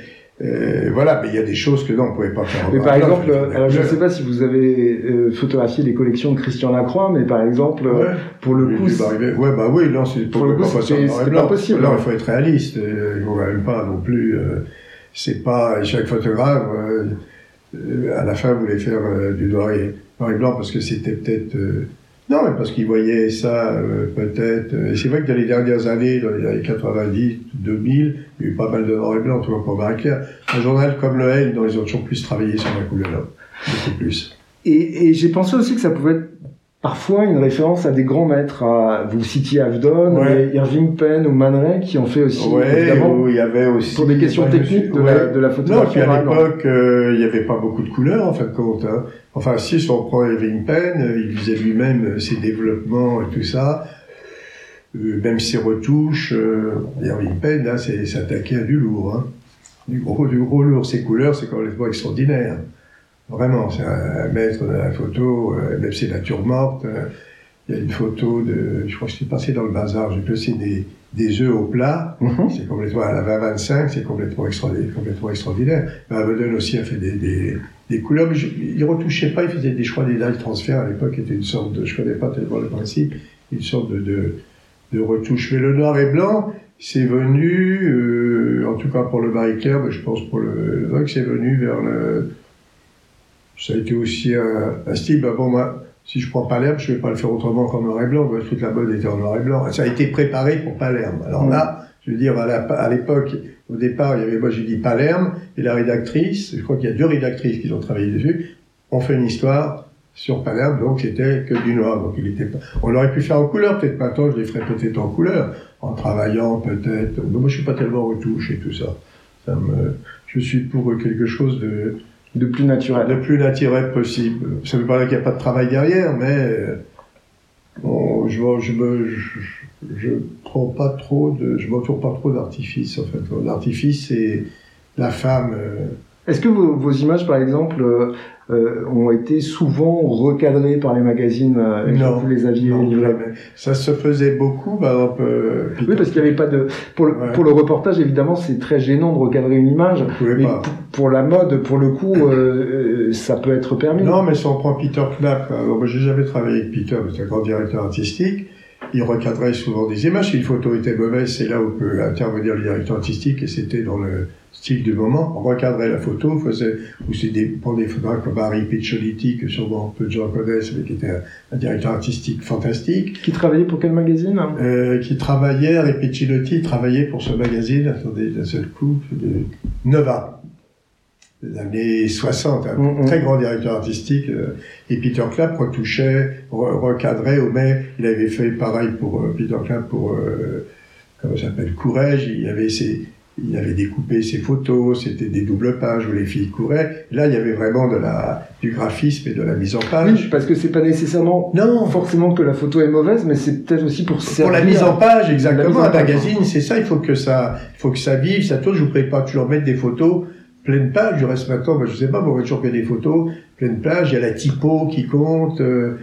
S3: Euh, voilà, mais il y a des choses que non, on pouvait pas faire.
S2: Mais par exemple, alors je ne sais pas si vous avez euh, photographié des collections de Christian Lacroix, mais par exemple, pour le coup,
S3: ouais, bah oui, non, c'est
S2: pour le coup, c'est pas possible.
S3: Non, il faut être réaliste. Euh, il faut quand même pas non plus. c'est pas chaque photographe. à la fin voulait faire du noir et, noir et blanc parce que c'était peut-être non, parce qu'ils voyaient ça euh, peut-être. Euh, c'est vrai que dans les dernières années, dans les années 90, 2000, il y a eu pas mal de noir et blanc, tout pour marie clair. Un journal comme le L, dont ils ont toujours plus travaillé sur la couleur, beaucoup plus.
S2: Et, et j'ai pensé aussi que ça pouvait être parfois une référence à des grands maîtres. À, vous citiez Avdon, Irving Penn ou Man Ray qui ont fait aussi.
S3: évidemment, il y avait aussi.
S2: Pour des questions techniques de, la, de la photographie.
S3: Non, puis à l'époque, euh, il n'y avait pas beaucoup de couleurs en fin de compte. Hein. Enfin, si, si on prend Irving Penn, euh, il faisait lui-même ses développements et tout ça. Euh, même ses retouches, euh, Irving Penn, là, c'est s'attaquer à du lourd. Hein. Du gros, du gros lourd. Ses couleurs, c'est complètement extraordinaire. Vraiment, c'est un maître de la photo, euh, même c'est nature morte. Euh, il y a une photo de, je crois que c'est passé dans le bazar, j'ai c'est des, des œufs au plat, mhm. c'est complètement, à la 20-25, c'est complètement extraordinaire. Complètement extraordinaire. aussi a fait des, des, des couleurs, mais il retouchait pas, il faisait des, crois, des dalles transfert à l'époque, était une sorte de, je connais pas tellement le principe, une sorte de, de, de retouche. Mais le noir et blanc, c'est venu, euh, en tout cas pour le Marie Claire, mais je pense pour le, le c'est venu vers le, ça a été aussi un, style, bah bon, moi, si je prends Palerme, je vais pas le faire autrement qu'en noir et blanc, toute la mode était en noir et blanc. Ça a été préparé pour Palerme. Alors là, je veux dire, à l'époque, au départ, il y avait, moi j'ai dit Palerme, et la rédactrice, je crois qu'il y a deux rédactrices qui ont travaillé dessus, ont fait une histoire sur Palerme, donc c'était que du noir. Donc il était pas... On aurait pu faire en couleur, peut-être maintenant je les ferais peut-être en couleur, en travaillant peut-être. Moi je suis pas tellement retouche et tout ça. ça me... Je suis pour quelque chose de,
S2: de plus naturel.
S3: Le plus naturel possible. Ça veut pas dire qu'il n'y a pas de travail derrière, mais bon, je, me, je, prends pas trop de, je m'entoure pas trop d'artifice en fait. L'artifice c'est la femme. Euh,
S2: Est-ce que vos, vos, images, par exemple, euh, euh, ont été souvent recadrés par les magazines euh,
S3: non,
S2: vous les aviez
S3: non, Ça se faisait beaucoup, par exemple. Euh,
S2: oui, parce qu'il n'y avait pas de. Pour le, pour le reportage, évidemment, c'est très gênant de recadrer une image. Mais pas. Pour, la mode, pour le coup, ça peut être permis.
S3: Non, mais si on prend Peter Knapp, alors j'ai jamais travaillé avec Peter, c'est un grand directeur artistique. Il recadrait souvent des images. Si une photo était mauvaise, c'est là où peut intervenir le directeur artistique, et c'était dans le style du moment, on recadrait la photo, faisait, ou c'est des, pour des photographes comme Harry Piccioliti, que sûrement peu de gens connaissent, mais qui était un, directeur artistique fantastique.
S2: Qui travaillait pour quel magazine hein?
S3: Euh, Qui travaillait, Harry Piccioliti travaillait pour ce magazine, attendez, d'un seul coup, de Nova, des années 60, un mm, très grand directeur artistique, euh, et Peter Clapp retouchait, recadrait, au mais il avait fait pareil pour euh, Peter Clapp pour, euh, comment ça s'appelle, Courage, il avait ses il avait découpé ses photos, c'était des doubles pages où les filles couraient. Là, il y avait vraiment de la, du graphisme et de la mise en page.
S2: Oui, parce que c'est pas nécessairement
S3: non.
S2: forcément que la photo est mauvaise, mais c'est peut-être aussi pour
S3: Pour la mise en page, exactement. Un magazine, c'est ça, il faut que ça, il faut que ça vive, ça tourne. Je vous pas toujours mettre des photos pleine page. Je reste maintenant, ben, je sais pas, on toujours que des photos pleine page. Il y a la typo qui compte. Euh,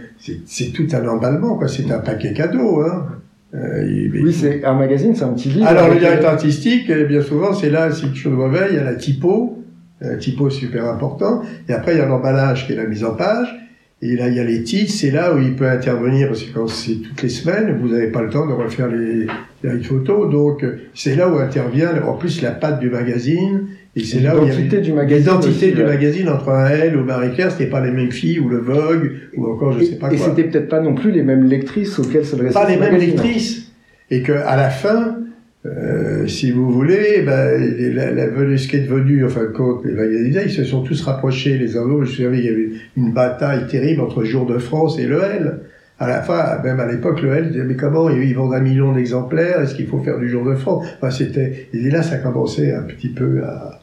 S3: c'est tout un emballement, quoi. C'est un paquet cadeau, hein.
S2: Euh, oui, c'est un magazine, c'est un petit livre.
S3: Alors, le directeur artistique, euh, bien souvent, c'est là, si quelque chose de mauvais, il y a la typo. La typo, super important. Et après, il y a l'emballage qui est la mise en page. Et là, il y a les titres, c'est là où il peut intervenir, parce que quand c'est toutes les semaines, vous n'avez pas le temps de refaire les, les photos. Donc, c'est là où intervient, en plus, la patte du magazine.
S2: Et c'est là où l'identité du magazine.
S3: L'identité du magazine entre un L ou Marie Claire, c'était pas les mêmes filles, ou le Vogue, ou encore je sais pas
S2: quoi.
S3: Et
S2: c'était peut-être pas non plus les mêmes lectrices auxquelles s'adressait
S3: Pas les mêmes lectrices. Et que, à la fin, euh, si vous voulez, ben, la, la, ce qui est devenu, en fin de compte, les magazines, ils se sont tous rapprochés les uns autres. Je me souviens, il y avait une bataille terrible entre Jour de France et le L. À la fin, même à l'époque, le L disait, mais comment, ils vendent un million d'exemplaires, est-ce qu'il faut faire du Jour de France? Enfin, c'était, et là, ça commençait un petit peu à,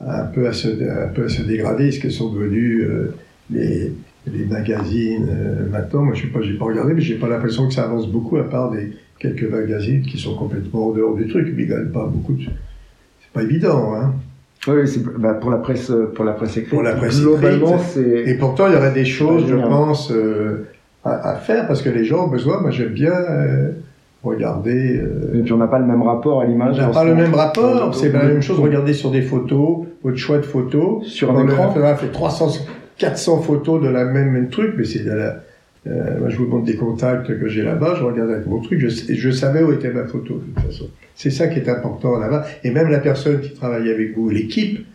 S3: un peu à se, un peu à se dégrader, ce que sont devenus euh, les, les magazines euh, maintenant, moi je sais pas, j'ai pas regardé, mais j'ai pas l'impression que ça avance beaucoup à part des quelques magazines qui sont complètement en dehors du truc, mais ils gagnent pas beaucoup. De... C'est pas évident, hein.
S2: Oui, c'est bah, pour la presse, pour la presse écrite.
S3: Pour la presse
S2: Globalement,
S3: c'est. Et pourtant, il y aurait des choses, je pense, euh, à, à, faire parce que les gens ont besoin. Moi, j'aime bien. Euh, regarder.
S2: Euh... Et puis on n'a pas le même rapport à l'image.
S3: On n'a pas le même rapport. C'est la même chose. Regarder sur des photos, votre choix de photos.
S2: Sur un écran.
S3: On fait 300, 400 photos de la même, truc, mais c'est de la. Euh, moi, je vous montre des contacts que j'ai là-bas. Je regarde avec mon truc. Je, je savais où était ma photo de toute façon. C'est ça qui est important là-bas. Et même la personne qui travaille avec vous, l'équipe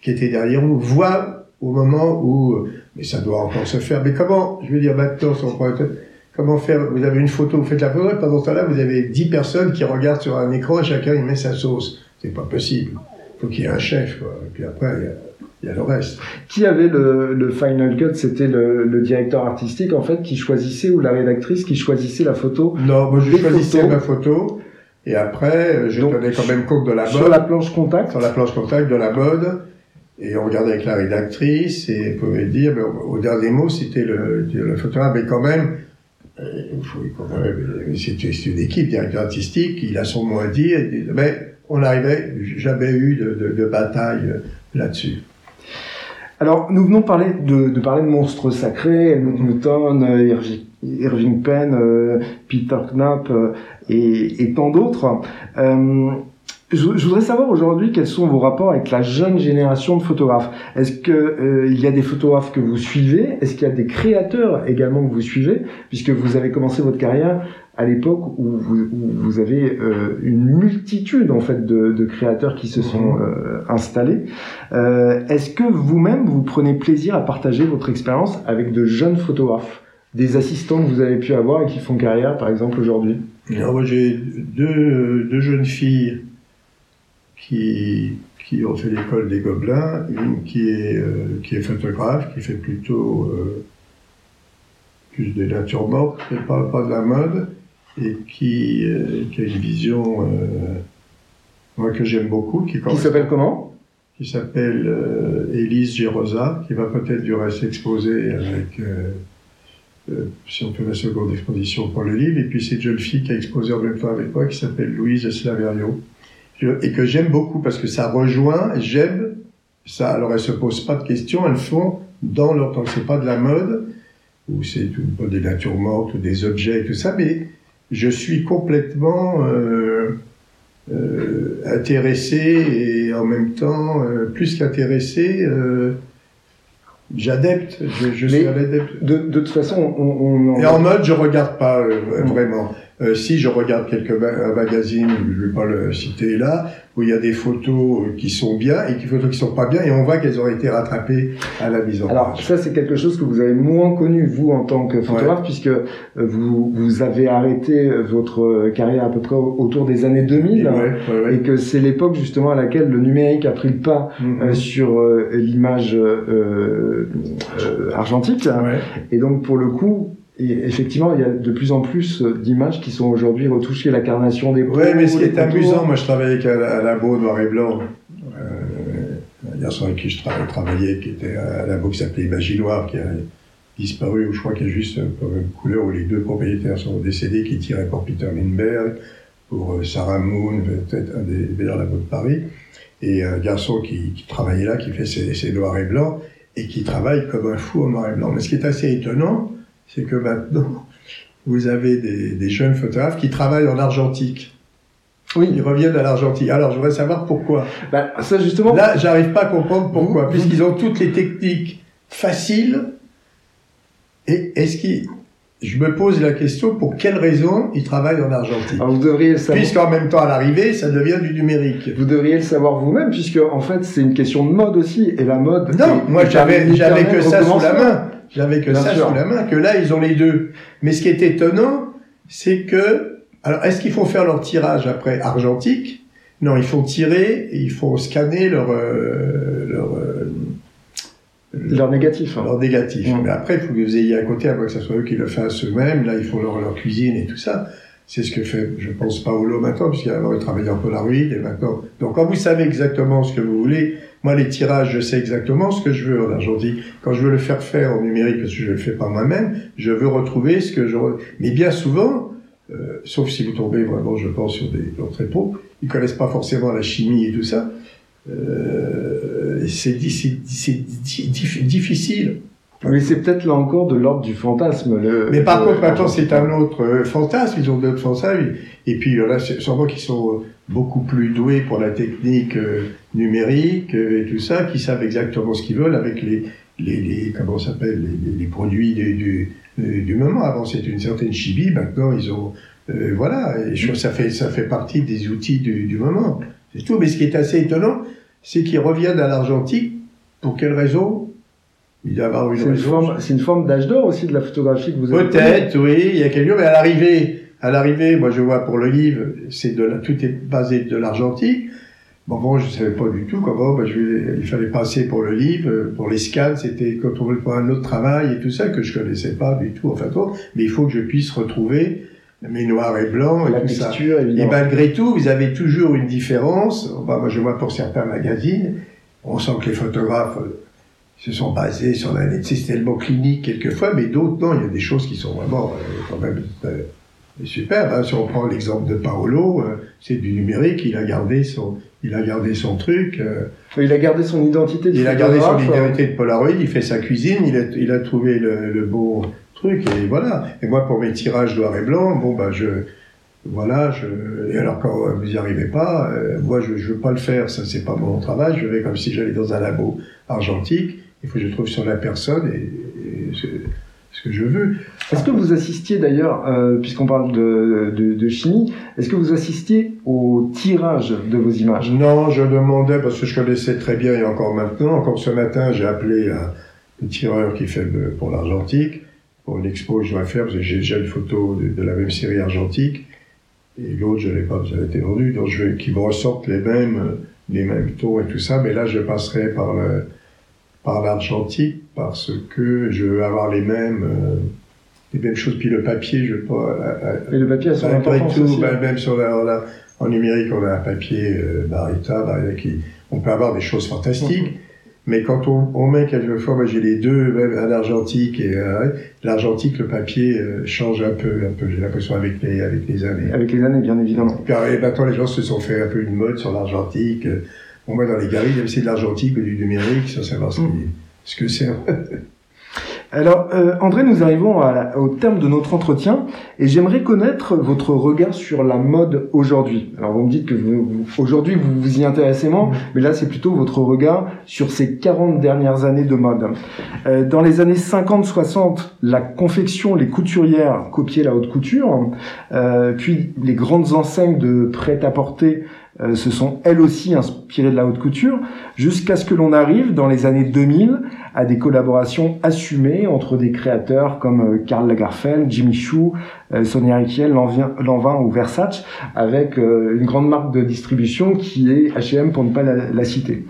S3: qui était derrière vous, voit au moment où. Mais ça doit encore se faire. Mais comment Je veux dire maintenant, sans problème Comment faire? Vous avez une photo, vous faites la photo, et pendant ce temps-là, vous avez 10 personnes qui regardent sur un écran et chacun il met sa sauce. C'est pas possible. Il faut qu'il y ait un chef, quoi. Et puis après, il y a, il y a le reste.
S2: Qui avait le, le final cut? C'était le, le, directeur artistique, en fait, qui choisissait, ou la rédactrice qui choisissait la photo
S3: Non, moi je choisissais ma photo. Et après, je tenais quand même compte de la mode.
S2: Sur la planche contact?
S3: Sur la planche contact de la mode. Et on regardait avec la rédactrice et on pouvait dire, au, dernier mot, c'était le, le photographe. Mais quand même, c'est une équipe, directeur artistique, il a son mot à dire, mais on n'avait jamais eu de, de, bataille euh, là-dessus.
S2: Alors, nous venons parler de, parler de monstres sacrés, Helmut Newton, Irving Penn, euh, Peter Knapp euh, et, tant d'autres. Euh, je, voudrais savoir aujourd'hui quels sont vos rapports avec la jeune génération de photographes. Est-ce que euh, il y a des photographes que vous suivez? Est-ce qu'il y a des créateurs également que vous suivez? Puisque vous avez commencé votre carrière à l'époque où vous, où vous avez euh, une multitude en fait de, de créateurs qui se sont mhm. euh, installés. Euh, Est-ce que vous-même vous prenez plaisir à partager votre expérience avec de jeunes photographes, des assistants que vous avez pu avoir et qui font carrière par exemple aujourd'hui?
S3: Moi j'ai deux, deux jeunes filles qui, qui ont fait l'école des Gobelins, une qui est, euh, qui est photographe, qui fait plutôt euh, plus des natures mortes, mais pas, pas de la mode, et qui, euh, qui a une vision moi, que j'aime beaucoup. Qui,
S2: qui s'appelle comment?
S3: Qui s'appelle Élise Gérosa, qui va peut-être du reste s'exposer avec si on fait la seconde exposition pour le livre, et puis c'est une jeune fille qui a exposé en même temps avec moi, qui s'appelle Louise Slaverio et que j'aime beaucoup parce que ça rejoint, j'aime ça. Alors elles se posent pas de questions, elles font dans leur temps. C'est pas de la mode ou c'est pas des natures mortes ou des objets et tout ça, mais je suis complètement euh, euh, intéressé et en même temps euh, plus qu'intéressé. J'adepte, je, je suis un adepte.
S2: De, de toute façon, on, on,
S3: Et en mode, je regarde pas vraiment. Euh, si je regarde quelques magazines, je vais pas le citer là, où il y a des photos qui sont bien et des photos qui sont pas bien, et on voit qu'elles ont été rattrapées à la mise en
S2: Alors ça, c'est quelque chose que vous avez moins connu vous en tant que photographe, puisque euh, vous vous avez arrêté euh, votre carrière à peu près autour des années 2000,
S3: ouais,
S2: et que c'est l'époque justement à laquelle le numérique a pris le pas mm-hmm. sur l'image argentique. Et donc pour le coup, et effectivement, il y a de plus en plus d'images qui sont aujourd'hui retouchées, la carnation des
S3: Oui, mais ce qui est amusant, moi je travaillais avec un labo noir et blanc. Euh, un garçon avec qui je travaillais, qui était un labo qui s'appelait Imaginoir, qui a disparu, ou je crois qu'il y a juste une couleur où les deux propriétaires sont décédés, qui tirait pour Peter Lindbergh, pour euh, Sarah Moon, peut-être un des meilleurs labos de Paris, et un garçon qui, qui travaillait là, qui fait ses, ses noirs et blancs, et qui travaille comme un fou en noir et blanc. Mais ce qui est assez étonnant, c'est que maintenant, vous avez des, des, jeunes photographes qui travaillent en argentique. Oui. Ils reviennent à l'argentique. Alors, je voudrais savoir pourquoi.
S2: Ben, ça, justement.
S3: Là, j'arrive pas à comprendre pourquoi. Puisqu'ils ont toutes les techniques faciles. Et est-ce qu'ils, je me pose la question pour quelle raison ils travaillent en argentique?
S2: Alors vous devriez le savoir.
S3: Puisqu'en même temps, à l'arrivée, ça devient du numérique.
S2: Vous devriez le savoir vous-même, puisque en fait, c'est une question de mode aussi. Et la mode.
S3: Non, moi, j'avais, j'avais que ça sous la main. J'avais que ça sous la main, que là, ils ont les deux. Mais ce qui est étonnant, c'est que, alors, est-ce qu'ils font faire leur tirage après argentique? Non, ils font tirer, et ils font scanner leur, euh, leur, euh,
S2: leur négatif. Hein.
S3: Leur négatif. Mmh. Mais après, il faut que vous ayez à côté, avant que ce soit eux qui le fassent eux-mêmes. Là, ils font leur, leur cuisine et tout ça. C'est ce que fait, je pense, Paolo maintenant, puisqu'avant il travaillait en Polaroid et maintenant. Donc, quand vous savez exactement ce que vous voulez, Moi, les tirages, je sais exactement ce que je veux en argentique. Quand je veux le faire faire en numérique, parce que je le fais pas moi-même, je veux retrouver ce que je... Mais bien souvent, euh, sauf si vous tombez vraiment, je pense, sur des entrepôts, ils connaissent pas forcément la chimie et tout ça. Euh, c'est difficile.
S2: Mais c'est peut-être là encore de l'ordre du fantasme. Le,
S3: Mais par contre, maintenant, c'est un autre euh, fantasme. Ils ont d'autres fantasmes. Et puis, il y en a sûrement qui sont beaucoup plus doués pour la technique euh, numérique euh, et tout ça, qui savent exactement ce qu'ils veulent avec les, les, les comment s'appelle, les, les, produits du, du, du, moment. Avant, c'était une certaine chibi. Maintenant, ils ont, voilà. Et je ça fait, ça fait partie des outils du, du moment. C'est tout. Mais ce qui est assez étonnant, c'est qu'ils reviennent à l'argentique. Pour quelle raison?
S2: Il doit avoir une C'est une forme, c'est une forme d'âge d'or aussi de la photographie que vous
S3: avez. Peut-être, oui, il y a quelques mais à l'arrivée, à l'arrivée, moi je vois pour le livre, c'est de la, tout est basé de l'argentique. Bon, bon, je savais pas du tout comment, ben, je, il fallait passer pour le livre, pour les scans, c'était quand on voulait pour un autre travail et tout ça que je connaissais pas du tout, enfin toi, mais il faut que je puisse retrouver mes noirs et blancs et
S2: la
S3: tout
S2: texture, ça.
S3: Évidemment. Et malgré tout, vous avez toujours une différence. Ben, moi, je vois pour certains magazines, on sent que les photographes se sont basés sur la nécessité tellement clinique quelquefois, mais d'autres, non, il y a des choses qui sont vraiment euh, quand même euh, super. Hein. Si on prend l'exemple de Paolo, euh, c'est du numérique, il a gardé son, il a gardé son truc.
S2: il a gardé son identité
S3: de Il a gardé son identité de Polaroid, il fait sa cuisine, il a, il a trouvé le, le beau truc, et voilà. Et moi, pour mes tirages noir et blanc, bon, bah, je, voilà, je, et alors quand vous n'y arrivez pas, moi je, je veux pas le faire, ça c'est pas mon travail, je vais comme si j'allais dans un labo argentique, il faut que je trouve sur la personne et,
S2: Est-ce que vous assistiez d'ailleurs, euh, puisqu'on parle de, chimie, est-ce que vous assistiez au tirage de vos images?
S3: Non, je demandais parce que je connaissais très bien et encore maintenant. Encore ce matin, j'ai appelé un, tireur qui fait pour l'argentique, pour l'expo que je dois faire, parce que j'ai déjà une photo de, la même série argentique. Et l'autre, je l'ai pas, ça a été vendu. Donc, je veux qu'ils me ressortent les mêmes, les mêmes taux et tout ça. Mais là, je passerai par l'argentique parce que je veux avoir les mêmes euh, les mêmes choses. Puis le papier je veux pas
S2: euh, et le papier a son importance tout, aussi.
S3: Ben, même sur la, en numérique on a un papier euh, Barita, Barita qui on peut avoir des choses fantastiques mais quand on, on met quelquefois moi j'ai les deux même un argentique et euh, l'argentique le papier euh, change un peu un peu j'ai l'impression avec les avec les années.
S2: Avec les années bien évidemment.
S3: Car et maintenant les gens se sont fait un peu une mode sur l'argentique on va dans les galeries, c'est de l'argentique ou du numérique, sans savoir ce, ce que c'est.
S2: Alors, euh, André, nous arrivons au terme de notre entretien et j'aimerais connaître votre regard sur la mode aujourd'hui. Alors, vous me dites que aujourd'hui, vous vous y intéressez moins, mm. mais là, c'est plutôt votre regard sur ces 40 dernières années de mode. Euh, dans les années 50-60, la confection, les couturières copiaient la haute couture, euh, puis les grandes enseignes de prêt-à-porter euh, se sont elles aussi inspirées de la haute couture, jusqu'à ce que l'on arrive dans les années 2000 à des collaborations assumées entre des créateurs comme euh, Karl Lagerfeld, Jimmy Choo, euh, Sonia Rykiel, Lanvin ou Versace, avec une grande marque de distribution qui est H&M pour ne pas la, citer.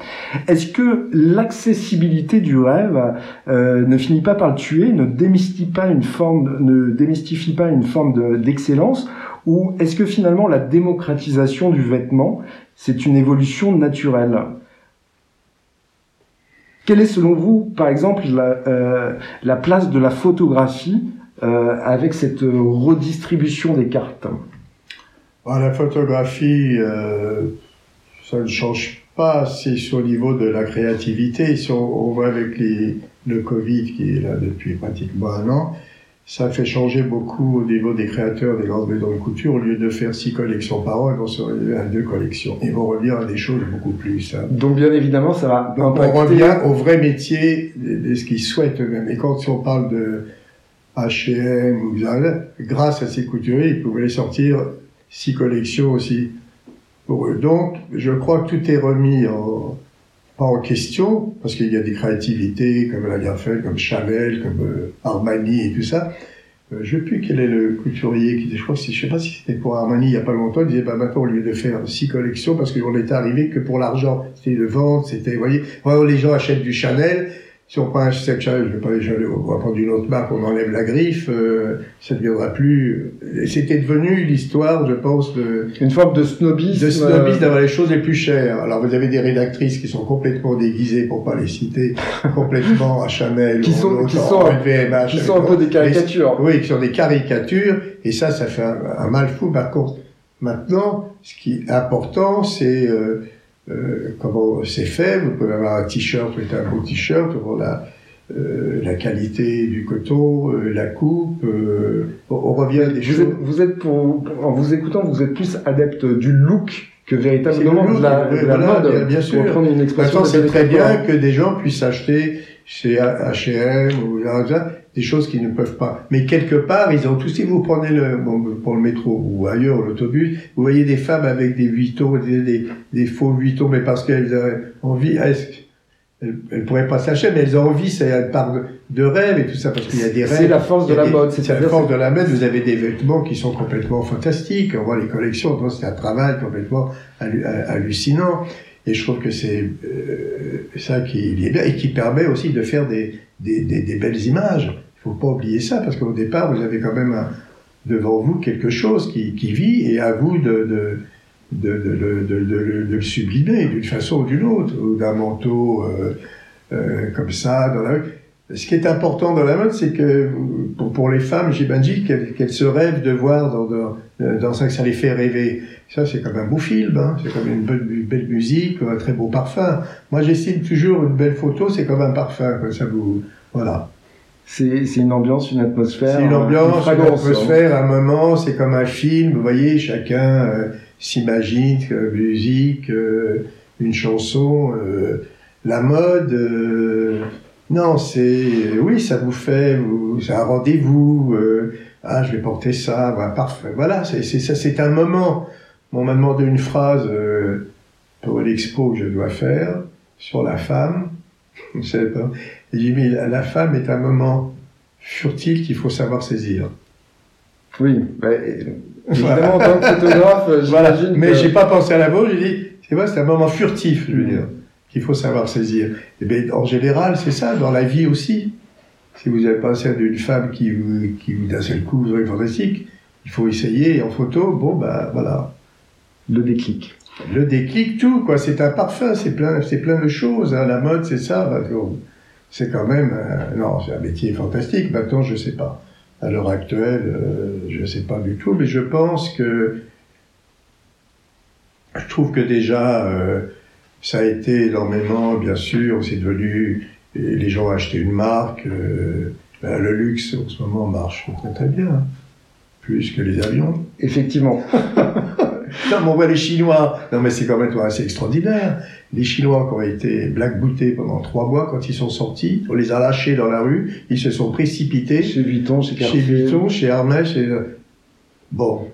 S2: Est-ce que l'accessibilité du rêve ne finit pas par le tuer, ne démystifie pas une forme, ne démystifie pas une forme d'excellence, ou est-ce que finalement la démocratisation du vêtement, c'est une évolution naturelle? Quelle est selon vous, par exemple, la, euh, la place de la photographie euh, avec cette redistribution des cartes?
S3: Bah, La photographie, euh, ça ne change pas, c'est sur le niveau de la créativité. Si on, voit avec le Covid qui est là depuis pratiquement un an, ça fait changer beaucoup au niveau des créateurs des grandes maisons de couture. Au lieu de faire six collections par an, ils vont se réduire à deux collections. Ils vont revenir à des choses beaucoup plus
S2: Donc bien évidemment, ça va
S3: Donc on revient au vrai métier de, ce qu'ils souhaitent eux-mêmes. Et quand on parle de H&M ou Zara, grâce à ces couturiers, ils pouvaient sortir six collections aussi pour eux. Donc, je crois que tout est remis en, pas en question, parce qu'il y a des créativités comme Lagerfeld, comme Chanel, comme euh, Armani et tout ça. Euh, je ne sais plus quel est le couturier qui, je crois je sais pas si c'était pour Armani il y a pas longtemps, il disait, bah, maintenant, au lieu de faire six collections, parce qu'on était arrivé que pour l'argent, c'était de vente, c'était, vous voyez, les gens achètent du Chanel, si on prend un sex je vais pas on va prendre une autre marque, on enlève la griffe, euh, ça ne deviendra plus. C'était devenu l'histoire, je pense, de
S2: une forme de snobisme.
S3: De snobisme euh, d'avoir les choses les plus chères. Alors vous avez des rédactrices qui sont complètement déguisées, pour pas les citer, complètement à Chanel,
S2: qui sont qui sont, qui sont un peu des caricatures.
S3: oui, qui sont des caricatures, et ça, ça fait un, mal fou. Par contre, maintenant, ce qui est important, c'est euh, euh, comment c'est fait? Vous pouvez avoir un t-shirt, vous un beau t-shirt, pour la, euh, la qualité du coton, euh, la coupe. Euh, on, revient des
S2: vous
S3: choses.
S2: Êtes, vous êtes pour, en vous écoutant, vous êtes plus adepte du look que véritablement de la, de la mode.
S3: Bien, bien sûr. Prendre une expression c'est très bien que des gens puissent acheter chez H&M ou des choses qu'ils ne peuvent pas. Mais quelque part, ils ont tous, si vous prenez le, bon, pour le métro ou ailleurs, l'autobus, vous voyez des femmes avec des vuitons, des, des, des faux vuitons, mais parce qu'elles ont envie, elles, elles, pourraient pas s'acheter, mais elles ont envie, c'est une part de, rêve et tout ça, parce qu'il y a des rêves.
S2: C'est la force de la mode,
S3: c'est la force de la mode. Vous avez des vêtements qui sont complètement fantastiques. On voit les collections, c'est un travail complètement hallucinant. Et je trouve que c'est euh, ça qui est bien et qui permet aussi de faire des, des, des, belles images. Il faut pas oublier ça parce qu'au départ, vous avez quand même devant vous quelque chose qui, qui, vit et à vous de, de, de, de, le sublimer d'une façon ou d'une autre, ou d'un manteau euh, euh, comme ça dans la. Ce qui est important dans la mode, c'est que pour, pour les femmes, j'imagine qu'elles se rêvent de voir dans, dans, dans ça que ça les fait rêver. Ça, c'est comme un beau film, hein. c'est comme une belle, belle, musique, un très beau parfum. Moi, j'estime toujours une belle photo, c'est comme un parfum, quoi. ça vous, voilà.
S2: C'est une ambiance, une atmosphère.
S3: C'est une ambiance, une, atmosphère, un moment, c'est comme un film, vous voyez, chacun euh, s'imagine, euh, musique, euh, une chanson, euh, la mode, non, c'est, oui, ça vous fait, c'est un rendez-vous, ah, je vais porter ça, voilà, parfait, voilà, c'est ça, c'est un moment. On m'a demandé une phrase pour l'expo que je dois faire sur la femme, je sais pas. J'ai mis la femme est un moment furtif qu'il faut savoir saisir.
S2: Oui, bah, évidemment, en tant que photographe, j'imagine.
S3: Mais j'ai pas pensé à la vôtre, j'ai dit, c'est vrai, c'est un moment furtif, je veux dire, qu'il faut savoir saisir. Et eh bien, en général, c'est ça, dans la vie aussi. Si vous avez pensé à une femme qui vous, qui d'un seul coup, vous aurez fantastique, il faut essayer en photo, bon, ben voilà.
S2: Le déclic.
S3: Le déclic, tout, quoi. C'est un parfum, c'est plein, c'est plein de choses. Hein. La mode, c'est ça. C'est quand même, euh, non, c'est un métier fantastique. Maintenant, je sais pas. À l'heure actuelle, euh, je sais pas du tout, mais je pense que je trouve que déjà, euh, ça a été énormément, bien sûr, c'est devenu, les gens ont acheté une marque, ben, le luxe en ce moment marche très très bien, plus que les avions.
S2: Effectivement.
S3: Non, on voit les Chinois. Non, mais c'est quand même assez extraordinaire. Les Chinois qui ont été blackbootés pendant trois mois, quand ils sont sortis, on les a lâchés dans la rue, ils se sont précipités.
S2: Chez Vuitton, chez
S3: Cartier. Chez Vuitton, chez Hermès, chez... Bon.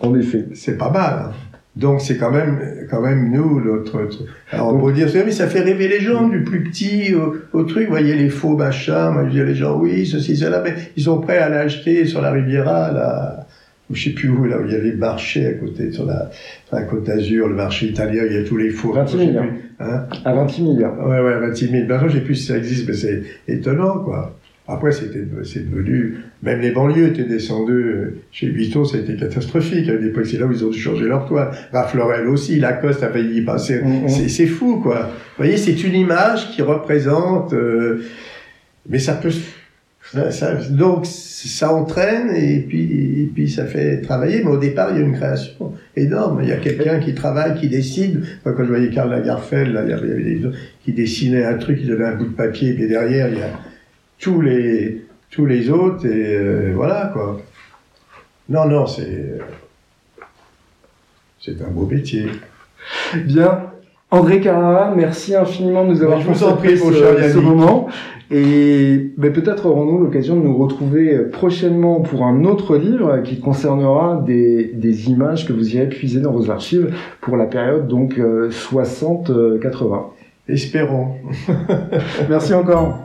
S2: En effet.
S3: C'est pas mal. Hein. Donc c'est quand même, quand même nous, notre. Alors on peut dire, mais ça fait rêver les gens, du plus petit au, truc. Vous voyez les faux machins, moi je dis les gens, oui, ceci, cela, mais ils sont prêts à l'acheter sur la Riviera, là, ou je sais plus où, là où il y avait le marché à côté, sur la, sur la Côte d'Azur, le marché italien, il y a tous les fours.
S2: 26 millions. Hein à 26 millions.
S3: Ouais, ouais, 26 000. Maintenant, j'ai plus si ça existe, mais c'est étonnant, quoi. Après, c'était, c'est devenu, même les banlieues étaient descendues. Chez Vuitton, ça a été catastrophique. À l'époque, c'est là où ils ont dû changer leur toit. Ralph Lauren aussi, Lacoste a failli y passer. Mm, mm. C'est, fou, quoi. Vous voyez, c'est une image qui représente, euh, mais ça peut, ça, donc ça entraîne et puis, et puis ça fait travailler. Mais au départ, il y a une création énorme. Il y a quelqu'un qui travaille, qui décide. quand je voyais Karl Lagerfeld, là, il y avait des gens qui dessinaient un truc, il donnait un bout de papier, et puis derrière, il y a tous les, tous les autres, et euh, voilà, quoi. Non, non, c'est, c'est un beau métier.
S2: Bien. André Carrara, merci infiniment de nous avoir
S3: fait ce,
S2: ce moment. Et ben, peut-être aurons-nous l'occasion de nous retrouver prochainement pour un autre livre qui concernera des, des images que vous irez puiser dans vos archives pour la période donc 60-80. Euh,
S3: Espérons.
S2: Merci encore.